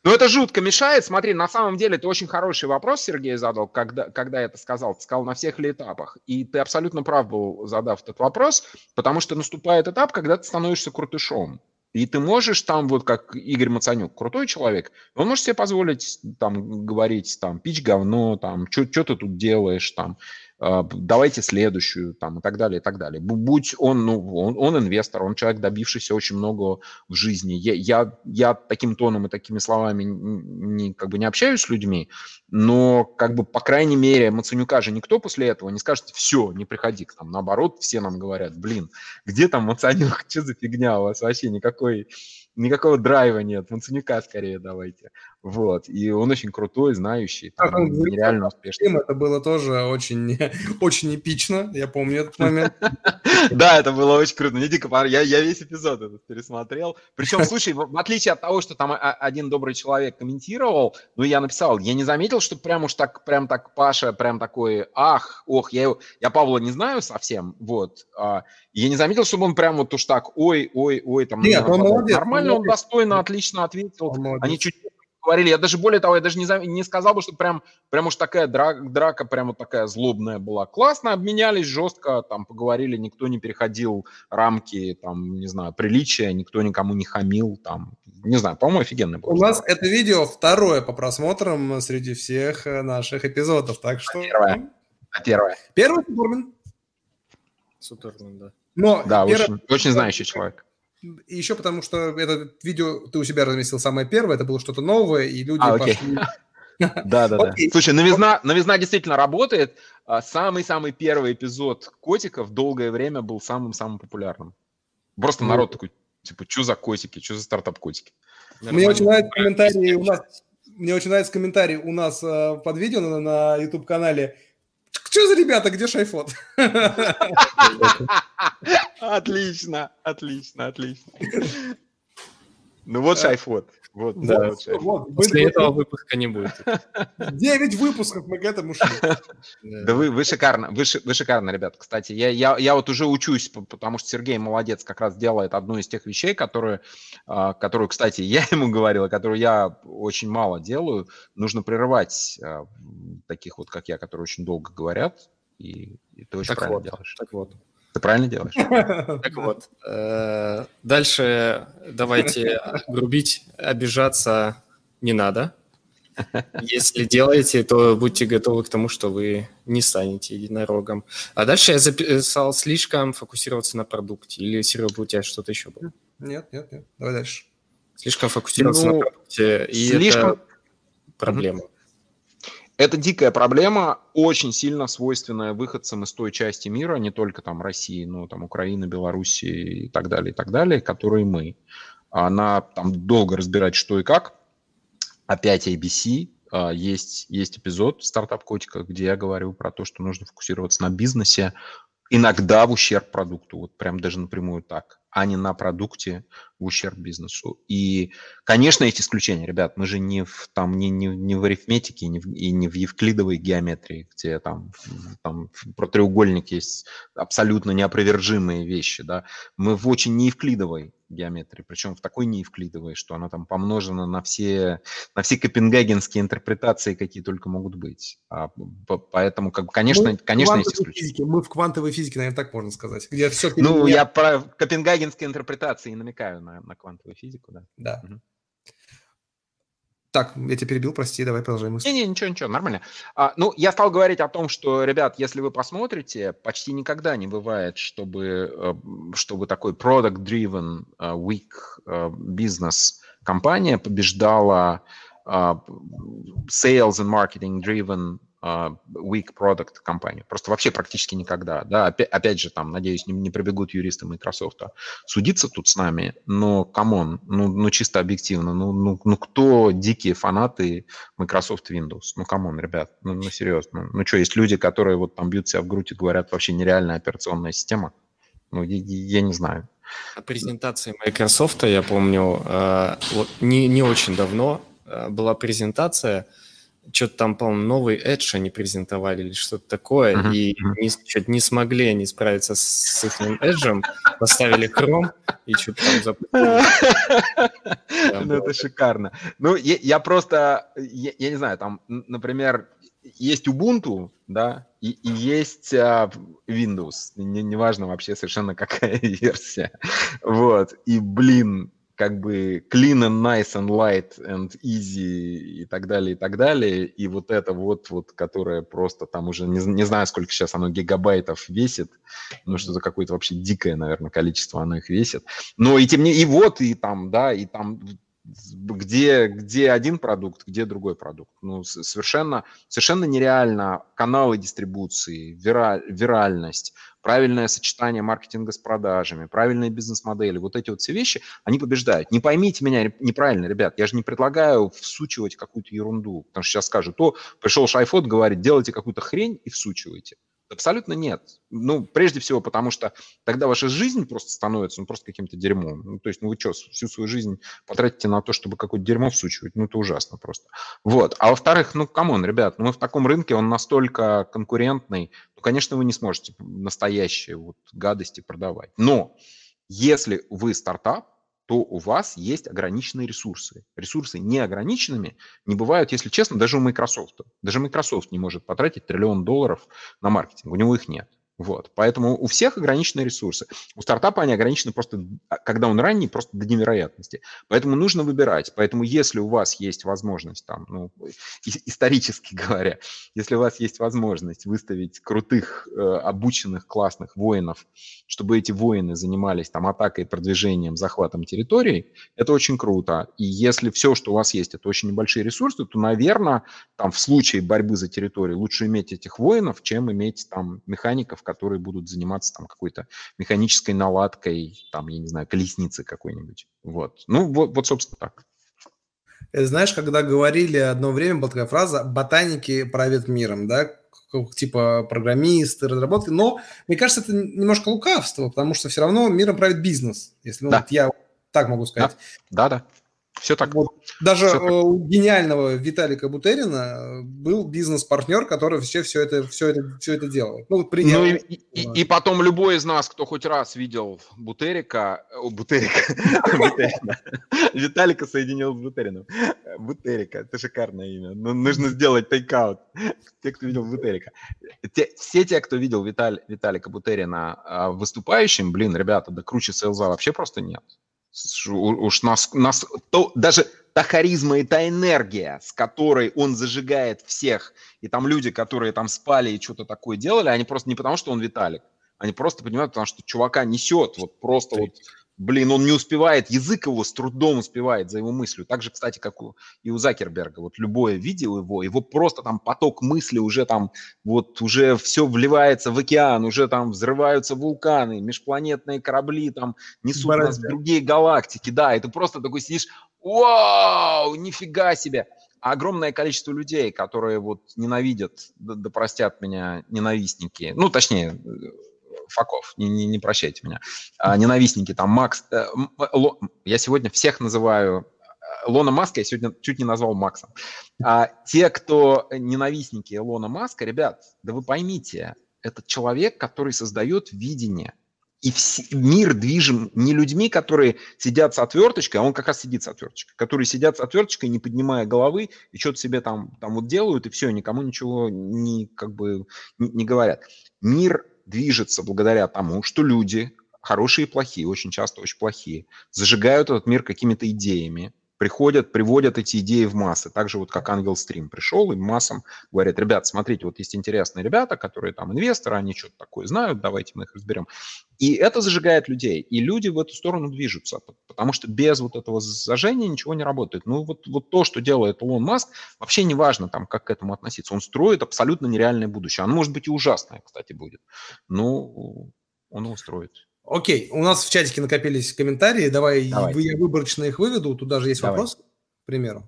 S2: Ну, это жутко мешает. Смотри, на самом деле, это очень хороший вопрос Сергей задал, когда, когда я это сказал. Ты сказал на всех ли этапах. И ты абсолютно прав был, задав этот вопрос, потому что наступает этап, когда ты становишься крутышом. И ты можешь там, вот как Игорь Мацанюк, крутой человек, он может себе позволить там говорить, там, пич говно, там, что ты тут делаешь, там, давайте следующую, там, и так далее, и так далее. Будь он, ну, он, он инвестор, он человек, добившийся очень много в жизни. Я, я, я таким тоном и такими словами не, как бы не общаюсь с людьми, но, как бы, по крайней мере, Мацанюка же никто после этого не скажет, все, не приходи к нам. Наоборот, все нам говорят, блин, где там Мацанюк, *laughs* что за фигня у вас вообще, никакой никакого драйва нет, Мацанюка скорее давайте. Вот, и он очень крутой, знающий, там,
S1: он
S2: нереально успешный.
S1: Это было тоже очень, *laughs* очень эпично, я помню этот момент. *laughs* *laughs*
S2: Да, это было очень круто. Мне дико я, я весь эпизод этот пересмотрел. Причем, слушай, в отличие от того, что там один добрый человек комментировал, ну, я написал, я не заметил, что прям уж так, прям так Паша, прям такой, ах, ох, я, его, я Павла не знаю совсем, вот. А, я не заметил, чтобы он прям вот уж так, ой, ой, ой, там...
S1: Нет, он молодец.
S2: Нормально, он достойно, отлично ответил. Они чуть говорили. Я даже более того, я даже не, не сказал бы, что прям, прям уж такая драка, драка прям вот такая злобная была. Классно обменялись, жестко там поговорили, никто не переходил рамки, там, не знаю, приличия, никто никому не хамил, там, не знаю, по-моему, офигенно было.
S1: У нас это видео второе по просмотрам среди всех э, наших эпизодов, так что...
S2: А первое. А первое.
S1: Первый Сутурмин.
S3: Сутурмин, да.
S2: Но да, первое... очень, очень знающий человек.
S1: И еще потому, что это видео ты у себя разместил самое первое, это было что-то новое, и люди а, окей. пошли... *laughs*
S2: Да, да, да. Слушай, новизна, новизна действительно работает. А, самый-самый первый эпизод котиков долгое время был самым-самым популярным. Просто ну, народ такой, типа, что за котики, что за стартап-котики?
S1: Мне очень нравится комментарий у нас, мне очень нравится комментарий у нас э, под видео на, на YouTube-канале. Что за ребята, где шайфот?
S2: Отлично, отлично, отлично. Ну вот шайфот. Вот,
S3: да, да, вот, вот, После вы, этого выпуска не будет.
S1: Девять выпусков мы к этому шли.
S2: Да вы, вы шикарно, вы, вы шикарно, ребят. Кстати, я, я, я вот уже учусь, потому что Сергей молодец, как раз делает одну из тех вещей, которые, а, которую, кстати, я ему говорил, которую я очень мало делаю. Нужно прерывать а, таких вот, как я, которые очень долго говорят, и, и ты очень так правильно
S3: вот,
S2: делаешь.
S3: Так вот.
S2: Ты правильно делаешь? *laughs*
S3: Так вот. Э, дальше давайте грубить, обижаться не надо. Если делаете, то будьте готовы к тому, что вы не станете единорогом. А дальше я записал слишком фокусироваться на продукте. Или, Серега, у тебя что-то еще было?
S1: Нет, нет, нет. Давай дальше.
S3: Слишком фокусироваться ну, на продукте. И слишком... это проблема.
S2: Это дикая проблема, очень сильно свойственная выходцам из той части мира, не только там России, но там Украины, Белоруссии и так далее, и так далее, которые мы. Она там долго разбирать, что и как. Опять ABC, а, есть, есть эпизод стартап котика, где я говорю про то, что нужно фокусироваться на бизнесе, иногда в ущерб продукту, вот прям даже напрямую так а не на продукте в ущерб бизнесу. И, конечно, есть исключения, ребят, мы же не в, там, не, не, не в арифметике не в, и не в евклидовой геометрии, где там, там про треугольник есть абсолютно неопровержимые вещи, да. Мы в очень неевклидовой геометрии, причем в такой неевклидовой, что она там помножена на все, на все копенгагенские интерпретации, какие только могут быть. А, поэтому, как, конечно, мы конечно, есть исключения.
S1: Физике, мы в квантовой физике, наверное, так можно сказать. Где все
S2: ну, я про Копенгагенские интерпретации намекаю на, на квантовую физику, да.
S1: Да. Угу. Так, я тебя перебил, прости, давай продолжаем.
S2: Не-не, ничего, ничего, нормально. А, ну, я стал говорить о том, что, ребят, если вы посмотрите, почти никогда не бывает, чтобы, э, чтобы такой product-driven, uh, weak uh, business компания побеждала sales and marketing-driven weak product компанию. Просто вообще практически никогда. Да, опять, опять же, там, надеюсь, не, не пробегут юристы Microsoft судиться тут с нами, но, come on, ну, ну чисто объективно, ну, ну, ну кто дикие фанаты Microsoft Windows? Ну, come on, ребят, ну, ну серьезно. Ну, что, есть люди, которые вот там бьют себя в грудь и говорят, вообще нереальная операционная система? Ну, я, я не знаю.
S3: О презентации Microsoft, я помню, э, не, не очень давно э, была презентация, что-то там, по-моему, новый Edge они презентовали или что-то такое, uh-huh. и не, что-то не смогли они справиться с, с их Edge, поставили Chrome и что-то там запустили. *laughs*
S2: Ну, это шикарно. Ну, я просто, я не знаю, там, например, есть Ubuntu, да, и, и есть uh, Windows, неважно не вообще совершенно какая *laughs* версия, вот, и, блин, как бы clean and nice and light and easy и так далее, и так далее. И вот это вот, вот которое просто там уже, не, не знаю, сколько сейчас оно гигабайтов весит, ну что-то какое-то вообще дикое, наверное, количество оно их весит. Но и тем не и вот, и там, да, и там где, где один продукт, где другой продукт. Ну, совершенно, совершенно нереально каналы дистрибуции, вира, виральность, правильное сочетание маркетинга с продажами, правильные бизнес-модели, вот эти вот все вещи, они побеждают. Не поймите меня неправильно, ребят, я же не предлагаю всучивать какую-то ерунду, потому что сейчас скажут, то пришел Шайфот, говорит, делайте какую-то хрень и всучивайте. Абсолютно нет. Ну, прежде всего, потому что тогда ваша жизнь просто становится, ну, просто каким-то дерьмом. Ну, то есть, ну, вы что, всю свою жизнь потратите на то, чтобы какое-то дерьмо всучивать? Ну, это ужасно просто. Вот. А во-вторых, ну, come on, ребят, ну, мы в таком рынке, он настолько конкурентный, ну, конечно, вы не сможете настоящие вот гадости продавать. Но если вы стартап, то у вас есть ограниченные ресурсы. Ресурсы неограниченными не бывают, если честно, даже у Microsoft. Даже Microsoft не может потратить триллион долларов на маркетинг, у него их нет. Вот. Поэтому у всех ограничены ресурсы. У стартапа они ограничены просто, а, когда он ранний, просто до невероятности. Поэтому нужно выбирать. Поэтому если у вас есть возможность, там, ну, исторически *laughs* говоря, если у вас есть возможность выставить крутых, э, обученных, классных воинов, чтобы эти воины занимались там атакой, продвижением, захватом территорий, это очень круто. И если все, что у вас есть, это очень небольшие ресурсы, то, наверное, там в случае борьбы за территорию лучше иметь этих воинов, чем иметь там механиков, которые будут заниматься там какой-то механической наладкой, там, я не знаю, колесницы какой-нибудь. Вот. Ну, вот, вот собственно, так.
S1: Э, знаешь, когда говорили одно время, была такая фраза «ботаники правят миром», да, типа программисты, разработки, но мне кажется, это немножко лукавство, потому что все равно миром правит бизнес, если ну, да. вот я так могу сказать.
S2: Да, да. да. Все так. Вот.
S1: Даже все так. у гениального Виталика Бутерина был бизнес-партнер, который все, все, это, все, это, все это делал.
S2: Ну, предел... ну и, и, и потом любой из нас, кто хоть раз видел Бутерика, о, Бутерика, *laughs* Виталика соединил с Бутерином. Бутерика, это шикарное имя. Ну, нужно сделать тейкаут. Те, кто видел Бутерика. Те, все те, кто видел Виталика Бутерина выступающим, блин, ребята, да круче селза вообще просто нет. Уж нас, нас то, даже та харизма и та энергия, с которой он зажигает всех, и там люди, которые там спали и что-то такое делали, они просто не потому, что он Виталик, они просто понимают, потому что чувака несет, вот просто вот блин, он не успевает, язык его с трудом успевает за его мыслью. Так же, кстати, как у, и у Закерберга. Вот любое видео его, его просто там поток мысли уже там, вот уже все вливается в океан, уже там взрываются вулканы, межпланетные корабли там несут Борозя. нас в другие галактики. Да, и ты просто такой сидишь, вау, нифига себе. А огромное количество людей, которые вот ненавидят, да, да простят меня ненавистники, ну, точнее, факов, не, не, не прощайте меня. А, ненавистники, там, Макс, э, Ло, я сегодня всех называю э, Лона Маска я сегодня чуть не назвал Максом. А те, кто ненавистники Лона Маска, ребят, да вы поймите, это человек, который создает видение. И все, мир движим не людьми, которые сидят с отверточкой, а он как раз сидит с отверточкой, которые сидят с отверточкой, не поднимая головы, и что-то себе там, там вот делают, и все, никому ничего не, как бы, не, не говорят. Мир движется благодаря тому, что люди, хорошие и плохие, очень часто очень плохие, зажигают этот мир какими-то идеями, приходят, приводят эти идеи в массы. Так же вот как Ангел Стрим пришел и массам говорят, ребят, смотрите, вот есть интересные ребята, которые там инвесторы, они что-то такое знают, давайте мы их разберем. И это зажигает людей, и люди в эту сторону движутся, потому что без вот этого зажжения ничего не работает. Ну вот, вот то, что делает Илон Маск, вообще не важно там, как к этому относиться. Он строит абсолютно нереальное будущее. Оно может быть и ужасное, кстати, будет, но он его строит.
S1: Окей, у нас в чатике накопились комментарии. Давай, Давай. я выборочно их выведу. Тут даже есть Давай. вопрос, к примеру.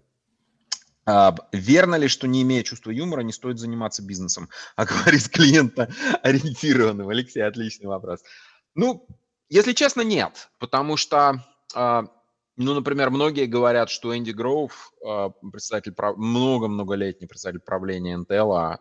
S2: А, верно ли, что не имея чувства юмора, не стоит заниматься бизнесом? *laughs* А говорить клиента ориентированным. Алексей, отличный вопрос. Ну, если честно, нет. Потому что, ну, например, многие говорят, что Энди Гроув, представитель, много-многолетний представитель правления Intel,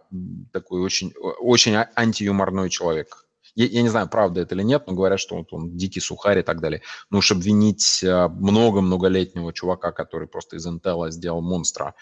S2: такой очень, очень антиюморной человек я, я не знаю, правда это или нет, но говорят, что вот он дикий сухарь и так далее. Но уж обвинить а, много-многолетнего чувака, который просто из Intel сделал монстра,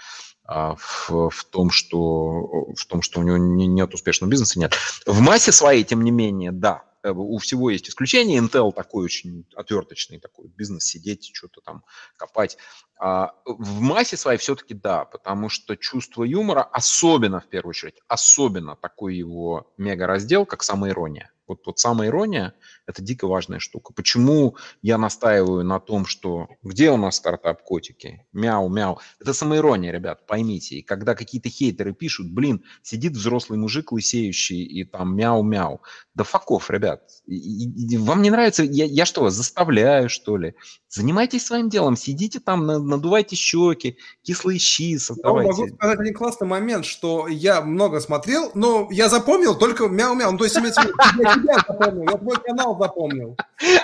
S2: а, в, в, том, что, в том, что у него не, нет успешного бизнеса, нет. В массе своей, тем не менее, да. э, у всего есть исключение. Intel такой очень отверточный такой бизнес, сидеть, что-то там копать. А в массе своей все-таки да, потому что чувство юмора, особенно в первую очередь, особенно такой его мега-раздел, как самоирония. Вот, вот самая ирония – это дико важная штука. Почему я настаиваю на том, что где у нас стартап-котики? Мяу-мяу. Это самоирония, ребят, поймите. И когда какие-то хейтеры пишут, блин, сидит взрослый мужик лысеющий и там мяу-мяу. Да факов, ребят. И, и, и вам не нравится? Я, я что, вас заставляю, что ли? Занимайтесь своим делом, сидите там, надувайте щеки, кислые щи создавайте.
S1: Я могу сказать один классный момент, что я много смотрел, но я запомнил только мяу-мяу. Ну, то есть, имеется в виду, тебя запомнил, я твой канал запомнил.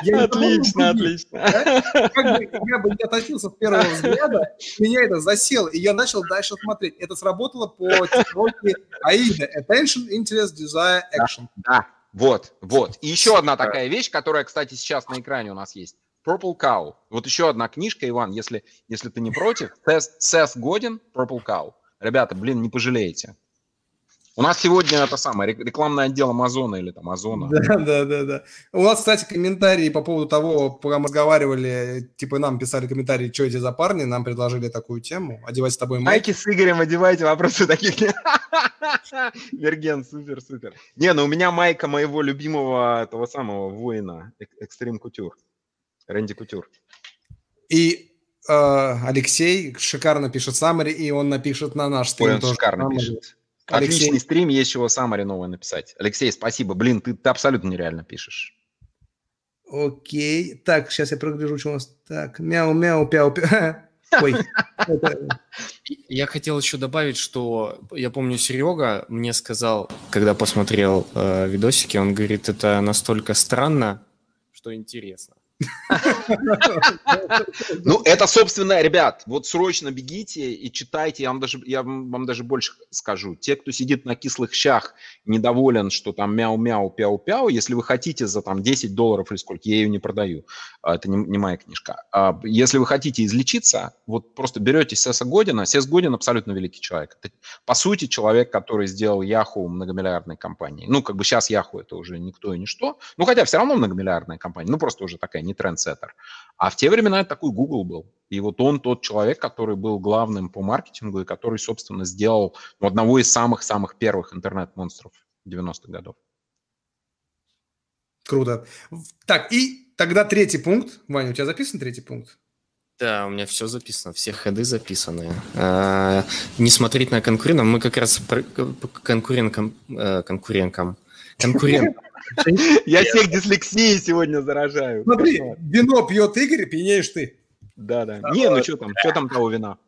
S2: Я отлично, отлично.
S1: Да? Как бы я бы не относился с первого взгляда, меня это засело, и я начал дальше смотреть. Это сработало по технологии AIDA. Attention, Interest, Desire, Action.
S2: Да, да, вот, вот. И еще одна такая вещь, которая, кстати, сейчас на экране у нас есть. Purple Cow. Вот еще одна книжка, Иван, если, если ты не против. Сес Годин, Purple Cow. Ребята, блин, не пожалеете. У нас сегодня это самое, рекламный отдел Амазона или там Озона.
S1: Да, да, да, да. У нас, кстати, комментарии по поводу того, пока мы разговаривали, типа нам писали комментарии, что эти за парни, нам предложили такую тему, одевать с тобой
S2: майки. Майки с Игорем одевайте, вопросы таких нет. *laughs* Верген, супер, супер. Не, ну у меня майка моего любимого того самого воина, Экстрим Кутюр, Рэнди Кутюр.
S1: И э, Алексей шикарно пишет саммари, и он напишет на наш стрим
S2: Ой, он тоже. шикарно пишет. Алексей... Отличный стрим, есть чего саммари новое написать. Алексей, спасибо. Блин, ты, ты абсолютно нереально пишешь.
S1: Окей. Так, сейчас я прогляжу, что у нас. Так, мяу-мяу, пяу-пяу. *laughs* Ой. *laughs*
S3: Я хотел еще добавить, что я помню, Серега мне сказал, когда посмотрел э, видосики, он говорит, это настолько странно, что интересно. *laughs*
S2: Ну, это, собственно, ребят, вот срочно бегите и читайте, я вам даже, я вам даже больше скажу. Те, кто сидит на кислых щах, недоволен, что там мяу-мяу, пяу-пяу, если вы хотите за там 10 долларов или сколько, я ее не продаю, а, это не, не моя книжка. А если вы хотите излечиться, вот просто берете Сеса Година, Сес Годин абсолютно великий человек. Это, по сути, человек, который сделал Яху многомиллиардной компанией. Ну, как бы сейчас Яху это уже никто и ничто, ну, хотя все равно многомиллиардная компания, ну, просто уже такая не трендсеттер. А в те времена это такой Google был. И вот он тот человек, который был главным по маркетингу и который, собственно, сделал ну, одного из самых-самых первых интернет-монстров 90-х годов.
S1: Круто. Так, и тогда третий пункт. Ваня, у тебя записан третий пункт?
S3: Да, у меня все записано, все ходы записаны. А, не смотреть на конкурентов. Мы как раз конкурентам, э, конкурентам, конкурентам
S2: я всех дислексией сегодня заражаю.
S1: Смотри, вино пьет Игорь, пьянеешь ты.
S2: Да, да. Не, ну что там, что там того вина?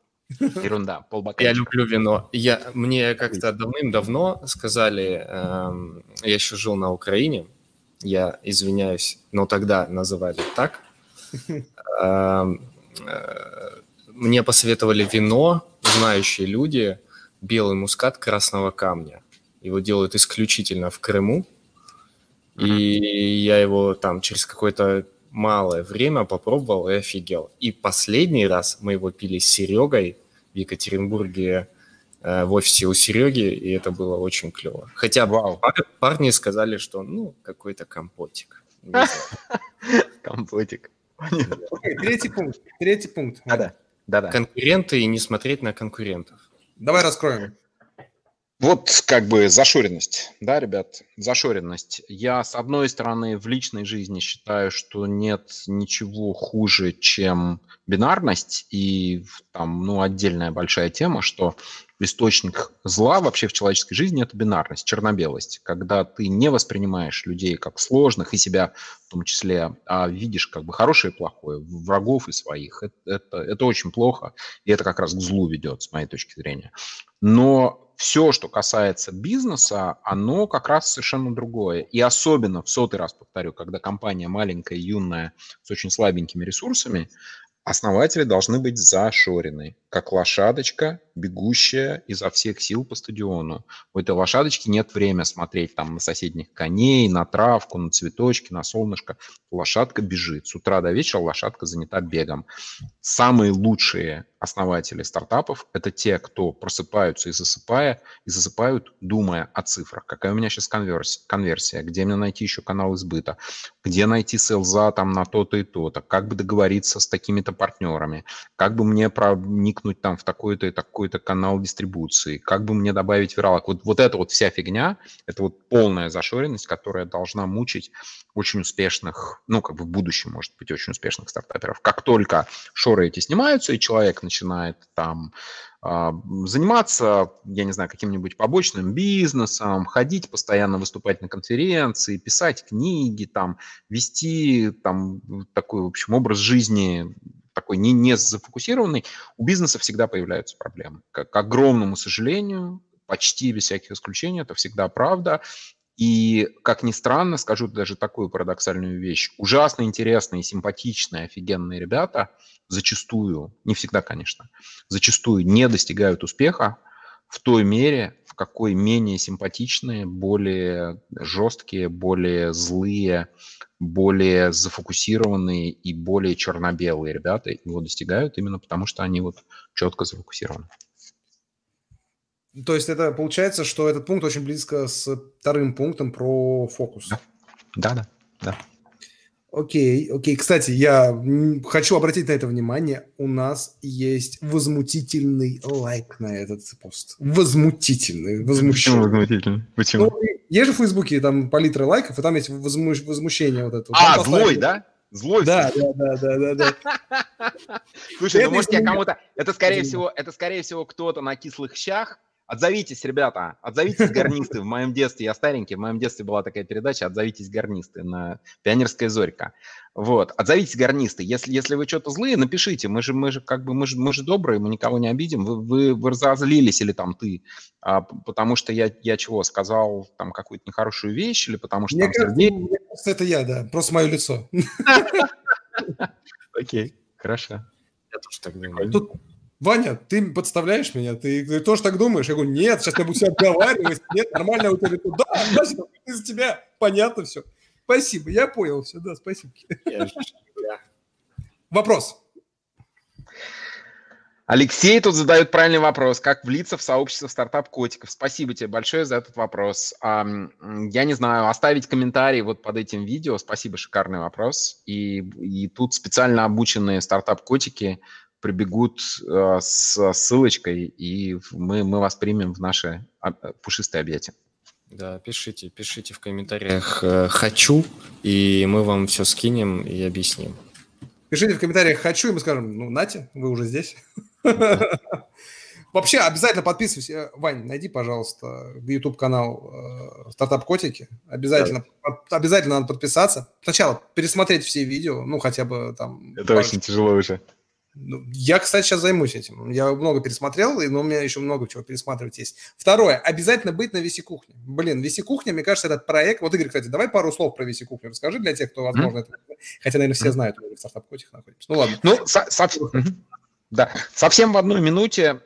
S2: Ерунда,
S3: полбака. Я люблю вино. Я, мне как-то давным-давно сказали, эм, я еще жил на Украине, я извиняюсь, но тогда называли так. *laughs* Эм, э, мне посоветовали вино, знающие люди, белый мускат красного камня. Его делают исключительно в Крыму. И я его там через какое-то малое время попробовал и офигел. И последний раз мы его пили с Серегой в Екатеринбурге э, в офисе у Сереги, и это было очень клево. Хотя Вау. парни сказали, что ну, какой-то компотик. *laughs*
S2: Компотик.
S1: Третий пункт. Третий пункт.
S3: Да, да. Конкуренты и не смотреть на конкурентов.
S1: Давай раскроем.
S2: Вот как бы зашоренность, да, ребят, зашоренность. Я, с одной стороны, в личной жизни считаю, что нет ничего хуже, чем бинарность, и там, ну, отдельная большая тема, что источник зла вообще в человеческой жизни – это бинарность, черно-белость, когда ты не воспринимаешь людей как сложных и себя в том числе, а видишь как бы хорошее и плохое, врагов и своих. Это, это, это очень плохо, и это как раз к злу ведет, с моей точки зрения. Но все, что касается бизнеса, оно как раз совершенно другое. И особенно, в сотый раз повторю, когда компания маленькая, юная, с очень слабенькими ресурсами, основатели должны быть зашорены. Как лошадочка, бегущая изо всех сил по стадиону. У этой лошадочки нет времени смотреть там на соседних коней, на травку, на цветочки, на солнышко. Лошадка бежит. С утра до вечера лошадка занята бегом. Самые лучшие основатели стартапов – это те, кто просыпаются и засыпая, и засыпают, думая о цифрах. Какая у меня сейчас конверсия, конверсия где мне найти еще канал избыта, где найти селза там на то-то и то-то, как бы договориться с такими-то партнерами, как бы мне проникнуть там в такой-то и такой-то канал дистрибуции, как бы мне добавить виралок. Вот, вот это вот вся фигня, это вот полная зашоренность, которая должна мучить очень успешных, ну, как бы в будущем, может быть, очень успешных стартаперов. Как только шоры эти снимаются, и человек начинает там а, заниматься, я не знаю, каким-нибудь побочным бизнесом, ходить постоянно, выступать на конференции, писать книги, там, вести там такой, в общем, образ жизни такой не, не зафокусированный, у бизнеса всегда появляются проблемы. К, к огромному сожалению, почти без всяких исключений, это всегда правда. И, как ни странно, скажу даже такую парадоксальную вещь, ужасно интересные, симпатичные, офигенные ребята зачастую, не всегда, конечно, зачастую не достигают успеха в той мере, в какой менее симпатичные, более жесткие, более злые, более зафокусированные и более черно-белые ребята его достигают именно потому, что они вот четко зафокусированы.
S1: То есть это получается, что этот пункт очень близко с вторым пунктом про фокус.
S2: Да, да, да. да.
S1: Окей, окей. Кстати, я хочу обратить на это внимание. У нас есть возмутительный лайк на этот пост. Возмутительный.
S2: Почему возмутительный? Почему? Ну,
S1: есть же в Фейсбуке там палитра лайков, и там есть возмущ... возмущение вот это.
S2: А, злой, да?
S1: Злой. Да, да, да, да, да,
S2: да. Слушай, ну может я кому-то... Это скорее всего, это скорее всего кто-то на кислых щах Отзовитесь, ребята, отзовитесь *laughs* гарнисты. В моем детстве, я старенький, в моем детстве была такая передача «Отзовитесь гарнисты» на «Пионерская зорька». Вот, отзовитесь гарнисты. Если, если вы что-то злые, напишите. Мы же, мы же как бы, мы же, мы же добрые, мы никого не обидим. Вы, вы, вы разозлились или там ты, а, потому что я, я чего, сказал там какую-то нехорошую вещь или потому что
S1: мне там кажется, Сергей... Мне кажется, это я, да, просто мое лицо. *laughs*
S2: Окей, хорошо.
S1: Я тоже так думаю. Ваня, ты подставляешь меня? Ты, ты тоже так думаешь? Я говорю, нет, сейчас я буду себя отговаривать. Нет, нормально у тебя. Да, значит, из тебя понятно все. Спасибо, я понял все, да, спасибо. Вопрос.
S2: Алексей тут задает правильный вопрос. Как влиться в сообщество стартап-котиков? Спасибо тебе большое за этот вопрос. Я не знаю, оставить комментарий вот под этим видео. Спасибо, шикарный вопрос. И, и тут специально обученные стартап-котики прибегут э, с ссылочкой, и мы, мы вас примем в наши а, пушистые объятия.
S3: Да, пишите, пишите в комментариях э, «хочу», и мы вам все скинем и объясним.
S1: Пишите в комментариях «хочу», и мы скажем, ну, Натя, вы уже здесь. Вообще, обязательно подписывайся. Э, Вань, найди, пожалуйста, YouTube-канал э, «Стартап Котики». Обязательно, да. обязательно надо подписаться. Сначала пересмотреть все видео, ну, хотя бы там...
S2: Это очень тяжело уже.
S1: Ну, я, кстати, сейчас займусь этим. Я много пересмотрел, но у меня еще много чего пересматривать есть. Второе. Обязательно быть на Виси Кухне. Блин, Виси Кухня, мне кажется, этот проект... Вот, Игорь, кстати, давай пару слов про Виси Кухню расскажи для тех, кто, возможно, mm-hmm. это... Хотя, наверное, все знают, мы в стартап-котих находимся. Ну, ладно.
S2: Ну, со- со- да, совсем в одной минуте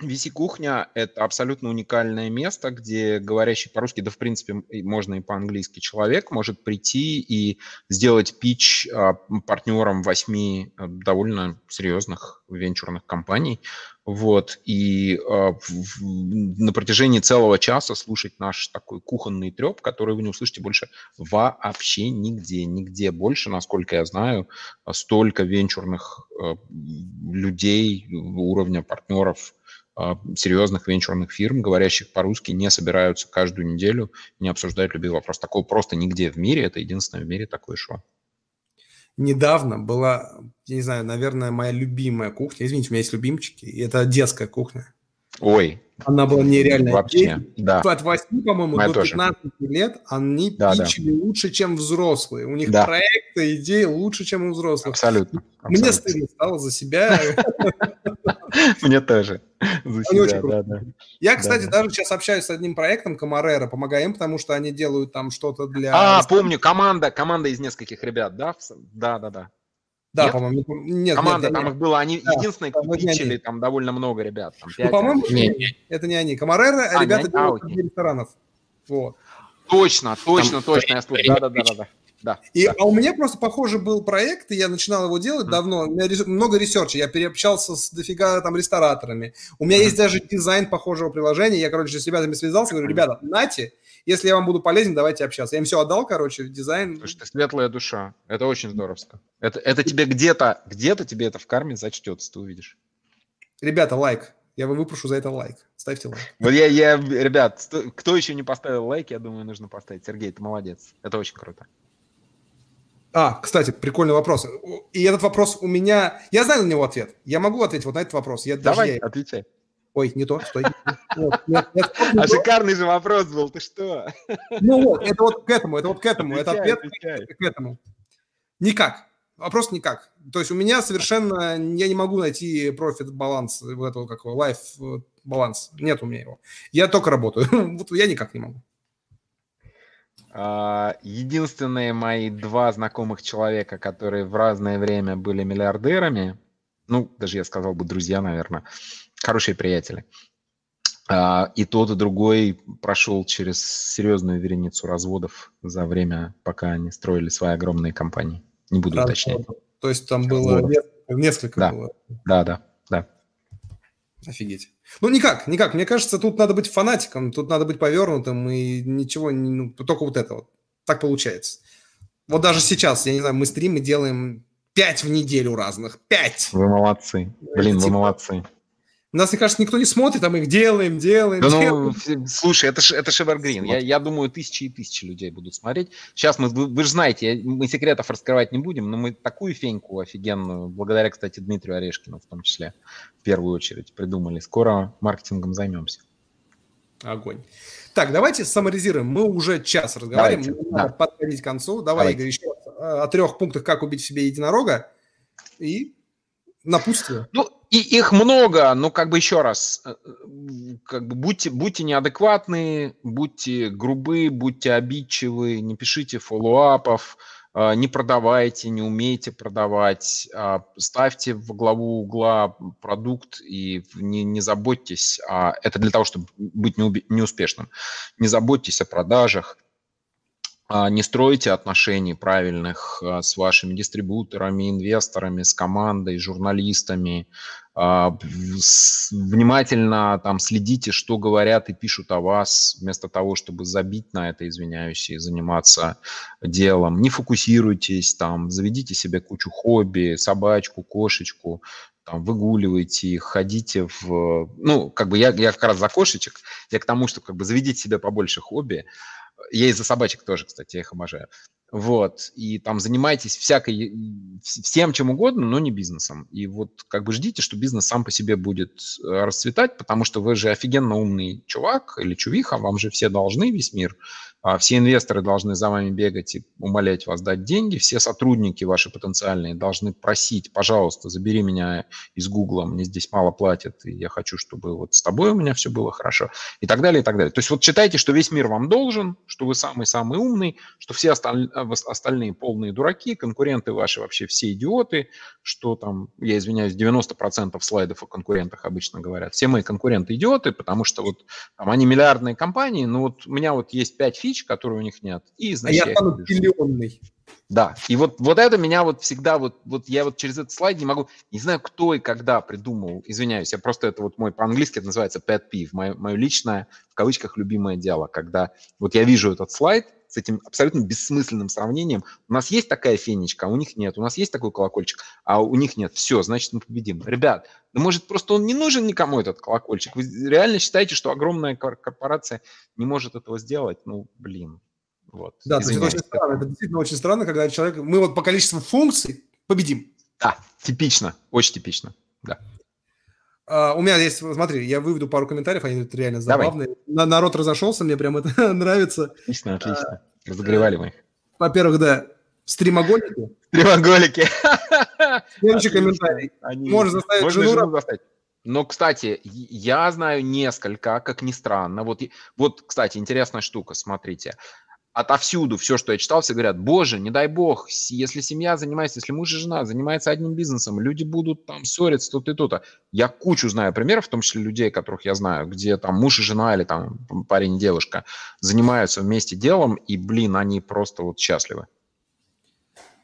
S2: а, VC кухня это абсолютно уникальное место, где говорящий по-русски, да в принципе можно и по-английски человек может прийти и сделать пич а, партнерам восьми а, довольно серьезных венчурных компаний. Вот, и э, в, на протяжении целого часа слушать наш такой кухонный треп, который вы не услышите больше вообще нигде, нигде больше, насколько я знаю, столько венчурных э, людей уровня партнеров а, серьезных венчурных фирм, говорящих по-русски, не собираются каждую неделю, не обсуждают любой вопрос. Такого просто нигде в мире, это единственное в мире такое шоу.
S1: Недавно была, я не знаю, наверное, моя любимая кухня. Извините, у меня есть любимчики, и это детская кухня.
S2: Ой.
S1: Она была нереально.
S2: Вообще, Дети,
S1: да. От 8, по-моему, Моя до 15 тоже. лет они да, пичили да. лучше, чем взрослые. У них да. проекты, идеи лучше, чем у взрослых.
S2: Абсолютно.
S1: абсолютно. Мне стыдно стало за себя. *laughs*
S2: Мне тоже.
S1: Я, кстати, даже сейчас общаюсь с одним проектом Камарера, помогаю им, потому что они делают там что-то для...
S2: А, помню, команда, команда из нескольких ребят, да? Да, да, да.
S1: Да,
S2: Нет?
S1: по-моему. Нет,
S2: Команда
S1: нет,
S2: там
S1: нет.
S2: их было, они
S1: Да,
S2: единственные, кто
S1: не они.
S2: там довольно много ребят. Там
S1: Ну,
S2: пять,
S1: по-моему,
S3: Не,
S1: не, это не они. Камарера,
S2: А, не
S1: ребята
S2: они?
S1: делают
S2: А,
S1: ресторанов. Вот.
S2: Точно, точно,
S3: Там
S2: точно, я
S3: при-
S2: Да, да, да, да, да. Да,
S1: И,
S2: да.
S1: А у меня просто похожий был проект, и я начинал его делать
S2: Мгм.
S1: давно. У меня рес- много ресерча, я переобщался с дофига там рестораторами. У меня есть даже дизайн похожего приложения. Я, короче, с ребятами связался, говорю, ребята, нате, если я вам буду полезен, давайте общаться. Я им все отдал, короче, дизайн.
S2: Слушай, ты светлая душа. Это очень здоровско. Это, это тебе где-то, где-то тебе это в карме зачтется, ты увидишь.
S1: Ребята, лайк. Я вы выпрошу за это лайк. Ставьте лайк.
S2: Вот я, я, ребят, кто еще не поставил лайк, я думаю, нужно поставить. Сергей, ты молодец. Это очень круто.
S1: А, кстати, прикольный вопрос. И этот вопрос у меня... Я знаю на него ответ. Я могу ответить вот на этот вопрос. Я даже
S2: Давай,
S1: я-
S2: отвечай.
S1: Ой, не то, стой. *laughs* Вот, нет, нет, не
S2: А шикарный же вопрос был, ты что?
S1: Ну вот, это вот к этому, это вот к этому. Это
S2: Отвечай,
S1: ответ
S2: отвечай.
S1: к этому. Никак. Вопрос никак. То есть у меня совершенно... Я не могу найти профит баланс, вот этого какого, лайф баланс. Нет у меня его. Я только работаю. *laughs* Вот я никак не могу.
S2: А, Единственные мои два знакомых человека, которые в разное время были миллиардерами, ну, даже я сказал бы друзья, наверное, хорошие приятели. А, И тот, и другой прошел через серьезную вереницу разводов за время, пока они строили свои огромные компании. Не буду уточнять.
S1: То есть там было
S2: Разводов.
S1: несколько,
S2: Да.
S1: было.
S2: Да, да, да.
S1: Офигеть. Ну, никак, никак. Мне кажется, тут надо быть фанатиком, тут надо быть повернутым, и ничего, ну, только вот это вот. Так получается. Вот даже сейчас, я не знаю, мы стримы делаем пять в неделю разных. Пять!
S2: Вы молодцы. Блин, вы
S1: Типа,
S2: молодцы.
S1: Нас, мне кажется, никто не смотрит, а мы их делаем, делаем,
S2: Да
S1: делаем.
S2: ну, слушай, это это evergreen. Я, я думаю, тысячи и тысячи людей будут смотреть. Сейчас мы, вы, вы же знаете, мы секретов раскрывать не будем, но мы такую феньку офигенную, благодаря, кстати, Дмитрию Орешкину в том числе, в первую очередь, придумали. Скоро маркетингом займемся.
S1: Огонь. Так, давайте саморизируем. Мы уже час разговариваем,
S2: Давайте, да.
S1: подходить к концу. Давай,
S2: Давайте.
S1: Игорь, еще э, о трех пунктах, как убить в себе единорога. И напутствие.
S2: Ну, и их много, но как бы еще раз, э, как бы будьте, будьте неадекватны, будьте грубы, будьте обидчивы, не пишите фоллоуапов, э, не продавайте, не умейте продавать, а ставьте во главу угла продукт и не, не заботьтесь, а это для того, чтобы быть неуспешным, не заботьтесь о продажах, не стройте отношений правильных а, с вашими дистрибуторами, инвесторами, с командой, журналистами. А, Внимательно там следите, что говорят и пишут о вас, вместо того, чтобы забить на это, извиняюсь, и заниматься делом. Не фокусируйтесь, там, заведите себе кучу хобби, собачку, кошечку, там, выгуливайте их, ходите в... Ну, как бы я, я как раз за кошечек, я к тому, что как бы заведите себе побольше хобби, я из-за собачек тоже, кстати, я их обожаю. Вот, и там занимайтесь всякой, вс- всем чем угодно, но не бизнесом. И вот как бы ждите, что бизнес сам по себе будет э, расцветать, потому что вы же офигенно умный чувак или чувиха, вам же все должны, весь мир. Все инвесторы должны за вами бегать и умолять вас дать деньги. Все сотрудники ваши потенциальные должны просить, пожалуйста, забери меня из Гугла, мне здесь мало платят, и я хочу, чтобы вот с тобой у меня все было хорошо. И так далее, и так далее. То есть вот считайте, что весь мир вам должен, что вы самый-самый умный, что все осталь- а, вос- остальные полные дураки, конкуренты ваши вообще все идиоты, что там, я извиняюсь, 90% слайдов о конкурентах обычно говорят. Все мои конкуренты идиоты, потому что вот там они миллиардные компании, но вот у меня вот есть 5 фич, которые у них нет. И,
S1: А
S2: значит,
S1: я
S2: их
S1: стану
S2: решу.
S1: миллионный.
S2: Да, и вот, вот это меня вот всегда, вот, вот я вот через этот слайд не могу, не знаю, кто и когда придумал, извиняюсь, я просто, это вот мой по-английски, это называется pet peeve, мое, мое личное, в кавычках, любимое дело, когда вот я вижу этот слайд с этим абсолютно бессмысленным сравнением, у нас есть такая фенечка, а у них нет, у нас есть такой колокольчик, а у них нет, все, значит, мы победим. Ребят, да может просто он не нужен никому, этот колокольчик, вы реально считаете, что огромная кор- корпорация не может этого сделать? Ну, блин. Вот.
S1: Да, это очень странно. Это действительно очень странно, когда человек... Мы вот по количеству функций победим.
S2: Да, типично, очень типично. Да.
S1: А, у меня есть, смотри, я выведу пару комментариев, они тут реально
S2: Давай.
S1: забавные. На- Народ разошелся, мне прям это *laughs* нравится.
S2: Отлично, отлично. Разогревали мы их.
S1: Во-первых, да, стримоголики.
S2: Треугольники.
S1: Следующий комментарий.
S2: Они-
S1: Можно заставить
S2: Можно
S1: жену
S2: жену заставить. Но, кстати, я знаю несколько, как ни странно. Вот, вот, кстати, интересная штука, смотрите. Отовсюду все, что я читал, все говорят, боже, не дай бог, если семья занимается, если муж и жена занимаются одним бизнесом, люди будут там ссориться тут и тут. Я кучу знаю примеров, в том числе людей, которых я знаю, где там муж и жена или там парень и девушка занимаются вместе делом, и, блин, они просто вот счастливы.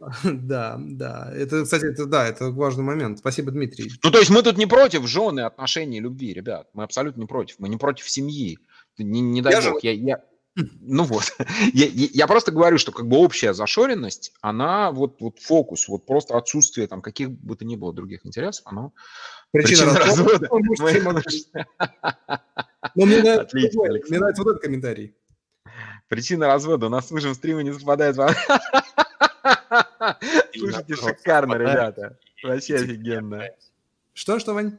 S2: *laughs*
S1: Да, да. Это, кстати, это, да, это важный момент. Спасибо, Дмитрий.
S2: Ну, то есть мы тут не против жены, отношений, любви, ребят. Мы абсолютно не против. Мы не против семьи. Не, не дай я бог. Же... Я, я, ну вот, *laughs* я, я просто говорю, что как бы общая зашоренность, она вот, вот фокус, вот просто отсутствие там каких бы то ни было других интересов, оно
S1: причина, причина развода. Ну, *laughs* *laughs* мне нравится вот этот комментарий.
S2: Причина развода. У нас с мужем стримы не совпадает. Слушайте, шикарно, ребята. Вообще офигенно.
S1: Что, что, Вань?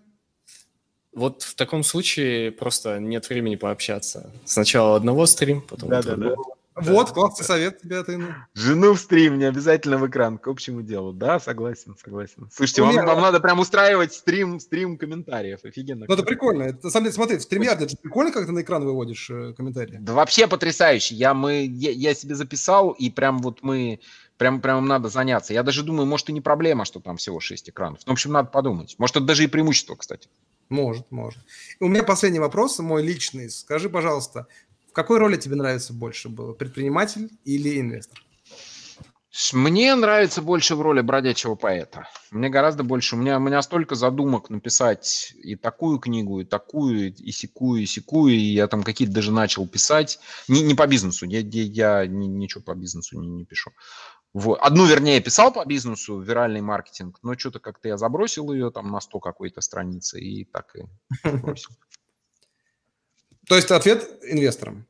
S3: Вот в таком случае просто нет времени пообщаться. Сначала одного стрим, потом да, да, да.
S1: Вот, классный совет тебе ты. Ну.
S2: Жену в стрим, не обязательно в экран, к общему делу. Да, согласен, согласен. Слушайте, вам, вам надо прям устраивать стрим, стрим комментариев. Офигенно.
S1: Ну, это прикольно. Это, на самом деле, смотри, в стриме это же прикольно, как ты на экран выводишь э, комментарии.
S2: Да вообще потрясающе. Я, мы, я, я себе записал, и прям вот мы Прям, прям надо заняться. Я даже думаю, может, и не проблема, что там всего 6 экранов. Ну, в общем, надо подумать. Может, это даже и преимущество, кстати.
S1: Может, может. У меня последний вопрос, мой личный. Скажи, пожалуйста, в какой роли тебе нравится больше было? Предприниматель или инвестор?
S2: Мне нравится больше в роли бродячего поэта. Мне гораздо больше. У меня, у меня столько задумок написать и такую книгу, и такую, и секую, и секую. И я там какие-то даже начал писать. Не, не по бизнесу. Я, я, я ничего по бизнесу не, не пишу. Вот. Одну, вернее, писал по бизнесу, виральный маркетинг, но что-то как-то я забросил ее там на 100 какой-то страницы и так и *laughs* бросил.
S1: То есть ответ инвесторам?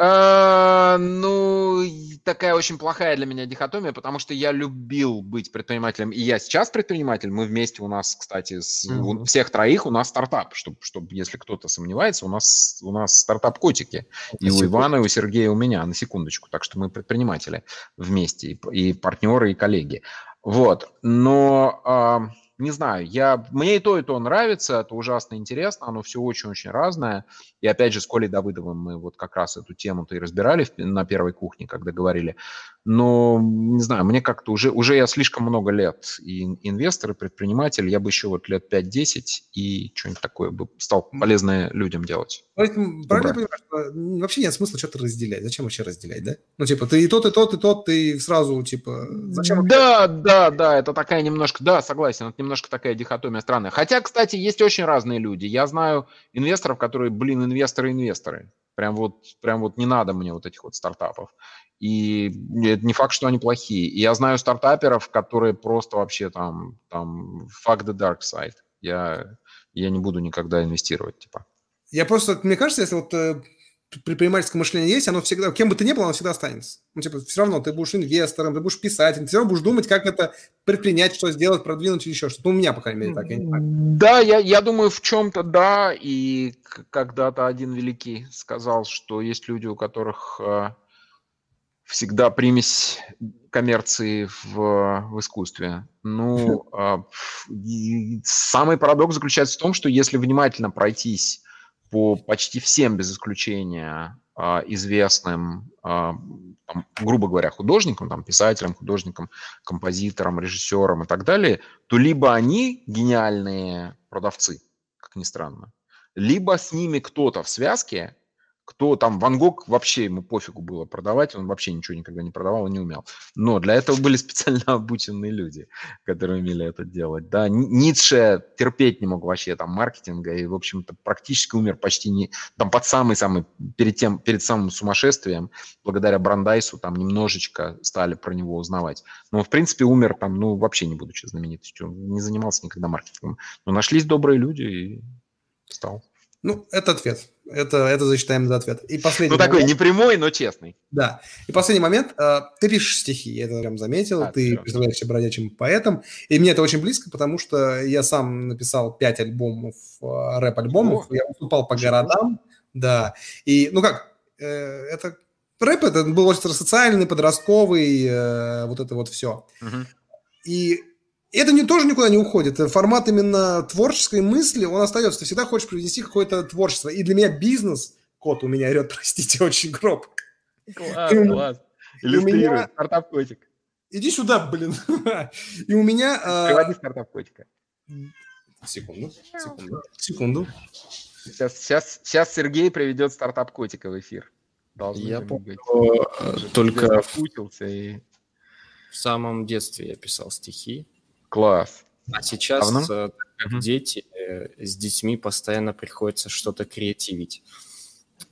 S2: А, ну, такая очень плохая для меня дихотомия, потому что я любил быть предпринимателем, и я сейчас предприниматель. Мы вместе у нас, кстати, с, mm-hmm. у всех троих у нас стартап, чтобы, чтобы если кто-то сомневается, у нас у нас стартап котики. И у Ивана, и у Сергея, и у меня, на секундочку. Так что мы предприниматели вместе, и, и партнеры, и коллеги. Вот. Но э, не знаю, я, мне и то, и то нравится, это ужасно интересно, оно все очень-очень разное. И опять же, с Колей Давыдовым мы вот как раз эту тему-то и разбирали на первой кухне, когда говорили. Но, не знаю, мне как-то уже, уже я слишком много лет и инвестор, и предприниматель, я бы еще вот лет 5-10 и что-нибудь такое бы стал полезное людям делать.
S1: Поэтому, правильно понимаю, что вообще нет смысла что-то разделять. Зачем вообще разделять, да? Ну, типа, ты и тот, и тот, и тот, ты сразу, типа,
S2: зачем? Да, да, да, это такая немножко, да, согласен, это немножко такая дихотомия странная. Хотя, кстати, есть очень разные люди. Я знаю инвесторов, которые, блин, инвесторы-инвесторы. Прям вот, прям вот не надо мне вот этих вот стартапов. И это не факт, что они плохие. И я знаю стартаперов, которые просто вообще там, там, fuck the dark side. Я, я не буду никогда инвестировать, типа.
S1: Я просто, мне кажется, если вот э, предпринимательское мышление есть, оно всегда, кем бы ты ни был, оно всегда останется. Ну, типа, все равно ты будешь инвестором, ты будешь писателем, ты все равно будешь думать, как это предпринять, что сделать, продвинуть или еще что-то. Ну, у меня, по крайней мере, так. Я не
S2: Да, я, я думаю, в чем-то да. И когда-то один великий сказал, что есть люди, у которых э, всегда примесь коммерции в, в искусстве. Ну, *laughs* э, самый парадокс заключается в том, что если внимательно пройтись по почти всем, без исключения, а, известным, а, там, грубо говоря, художникам, там, писателям, художникам, композиторам, режиссерам и так далее, то либо они гениальные продавцы, как ни странно, либо с ними кто-то в связке, кто там, Ван Гог вообще ему пофигу было продавать, он вообще ничего никогда не продавал и не умел. Но для этого были *laughs* специально обученные люди, которые умели это делать. Да, Ницше терпеть не мог вообще там маркетинга и, в общем-то, практически умер почти не, там под самый-самый, перед тем, перед самым сумасшествием, благодаря Брандайсу там немножечко стали про него узнавать. Но, в принципе, умер там, ну, вообще не будучи знаменитостью, не занимался никогда маркетингом. Но нашлись добрые люди и стал.
S1: Ну, это ответ. Это, это засчитаем за ответ. И последний
S2: ну, такой момент. непрямой, но честный.
S1: Да. И последний момент. Э, ты пишешь стихи, я это прям заметил. А, ты все. представляешь себя бродячим поэтом. И мне это очень близко, потому что я сам написал пять альбомов, э, рэп-альбомов. Я выступал по городам. Да. И, ну как, э, это рэп, это был очень социальный, подростковый, вот это вот все. Угу. И это не, тоже никуда не уходит. Формат именно творческой мысли, он остается. Ты всегда хочешь привнести какое-то творчество. И для меня бизнес, кот у меня орет, *laughs* простите, очень гроб.
S2: Класс, класс. Иллюстрирует. Стартап котик.
S1: Иди сюда, блин. *laughs* И у меня... а,
S2: Приводи стартап котика.
S1: Секунду, секунду, секунду.
S2: Сейчас, сейчас, сейчас Сергей приведет стартап котика в эфир. Должны
S3: Я помню,
S2: быть.
S3: э, только
S2: и...
S3: в самом детстве я писал стихи,
S2: Класс.
S3: а сейчас,
S2: Давно?
S3: э, так как дети, э, с детьми постоянно приходится что-то креативить.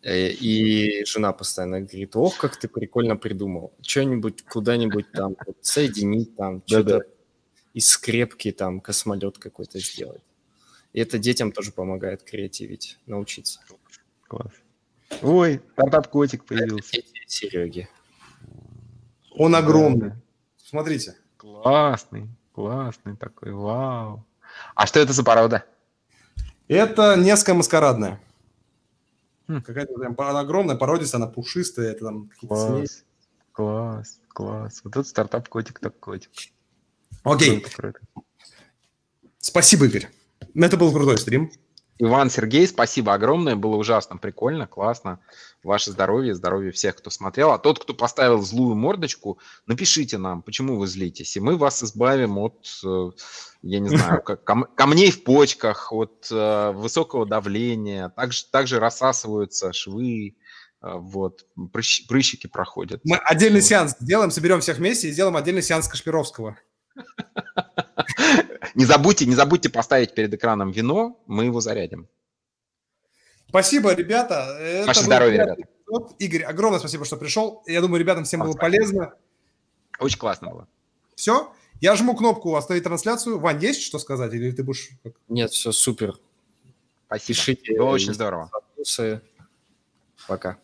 S3: Э, И жена постоянно говорит, ох, как ты прикольно придумал. Что-нибудь куда-нибудь там вот соединить, там *laughs* что-то из скрепки, там космолет какой-то сделать. И это детям тоже помогает креативить, научиться.
S2: Класс. Ой, стартап котик появился.
S3: Дети Сереги.
S1: Он огромный. Смотрите.
S2: Классный, классный такой, вау. А что это за порода?
S1: Это Невская маскарадная.
S2: Хм.
S1: Какая-то прям огромная, породистая, она пушистая, это там какие-то смеси.
S2: Класс, класс, класс. Вот тут стартап котик так котик.
S1: Окей, спасибо, Игорь. Это был крутой стрим.
S2: Иван, Сергей, спасибо огромное, было ужасно прикольно, классно. Ваше здоровье, здоровье всех, кто смотрел. А тот, кто поставил злую мордочку, напишите нам, почему вы злитесь, и мы вас избавим от, э, я не знаю, камней в почках, от э, высокого давления. Также, также рассасываются швы, э, вот, прыщ- прыщики проходят.
S1: Мы отдельный
S2: Вот.
S1: сеанс сделаем, соберем всех вместе и сделаем отдельный сеанс Кашпировского. *laughs*
S2: Не забудьте, не забудьте поставить перед экраном вино, мы его зарядим.
S1: Спасибо, ребята. Это
S2: Ваше здоровье,
S1: эпизод. Игорь, огромное спасибо, что пришел. Я думаю, ребятам всем было
S2: Спасибо.
S1: полезно.
S2: Очень классно было.
S1: Все. Я жму кнопку «Остановить трансляцию». Вань, есть что сказать? Или ты будешь...
S3: Нет, все супер.
S2: Спасибо.
S3: Пишите.
S2: Было очень здорово.
S3: Пока.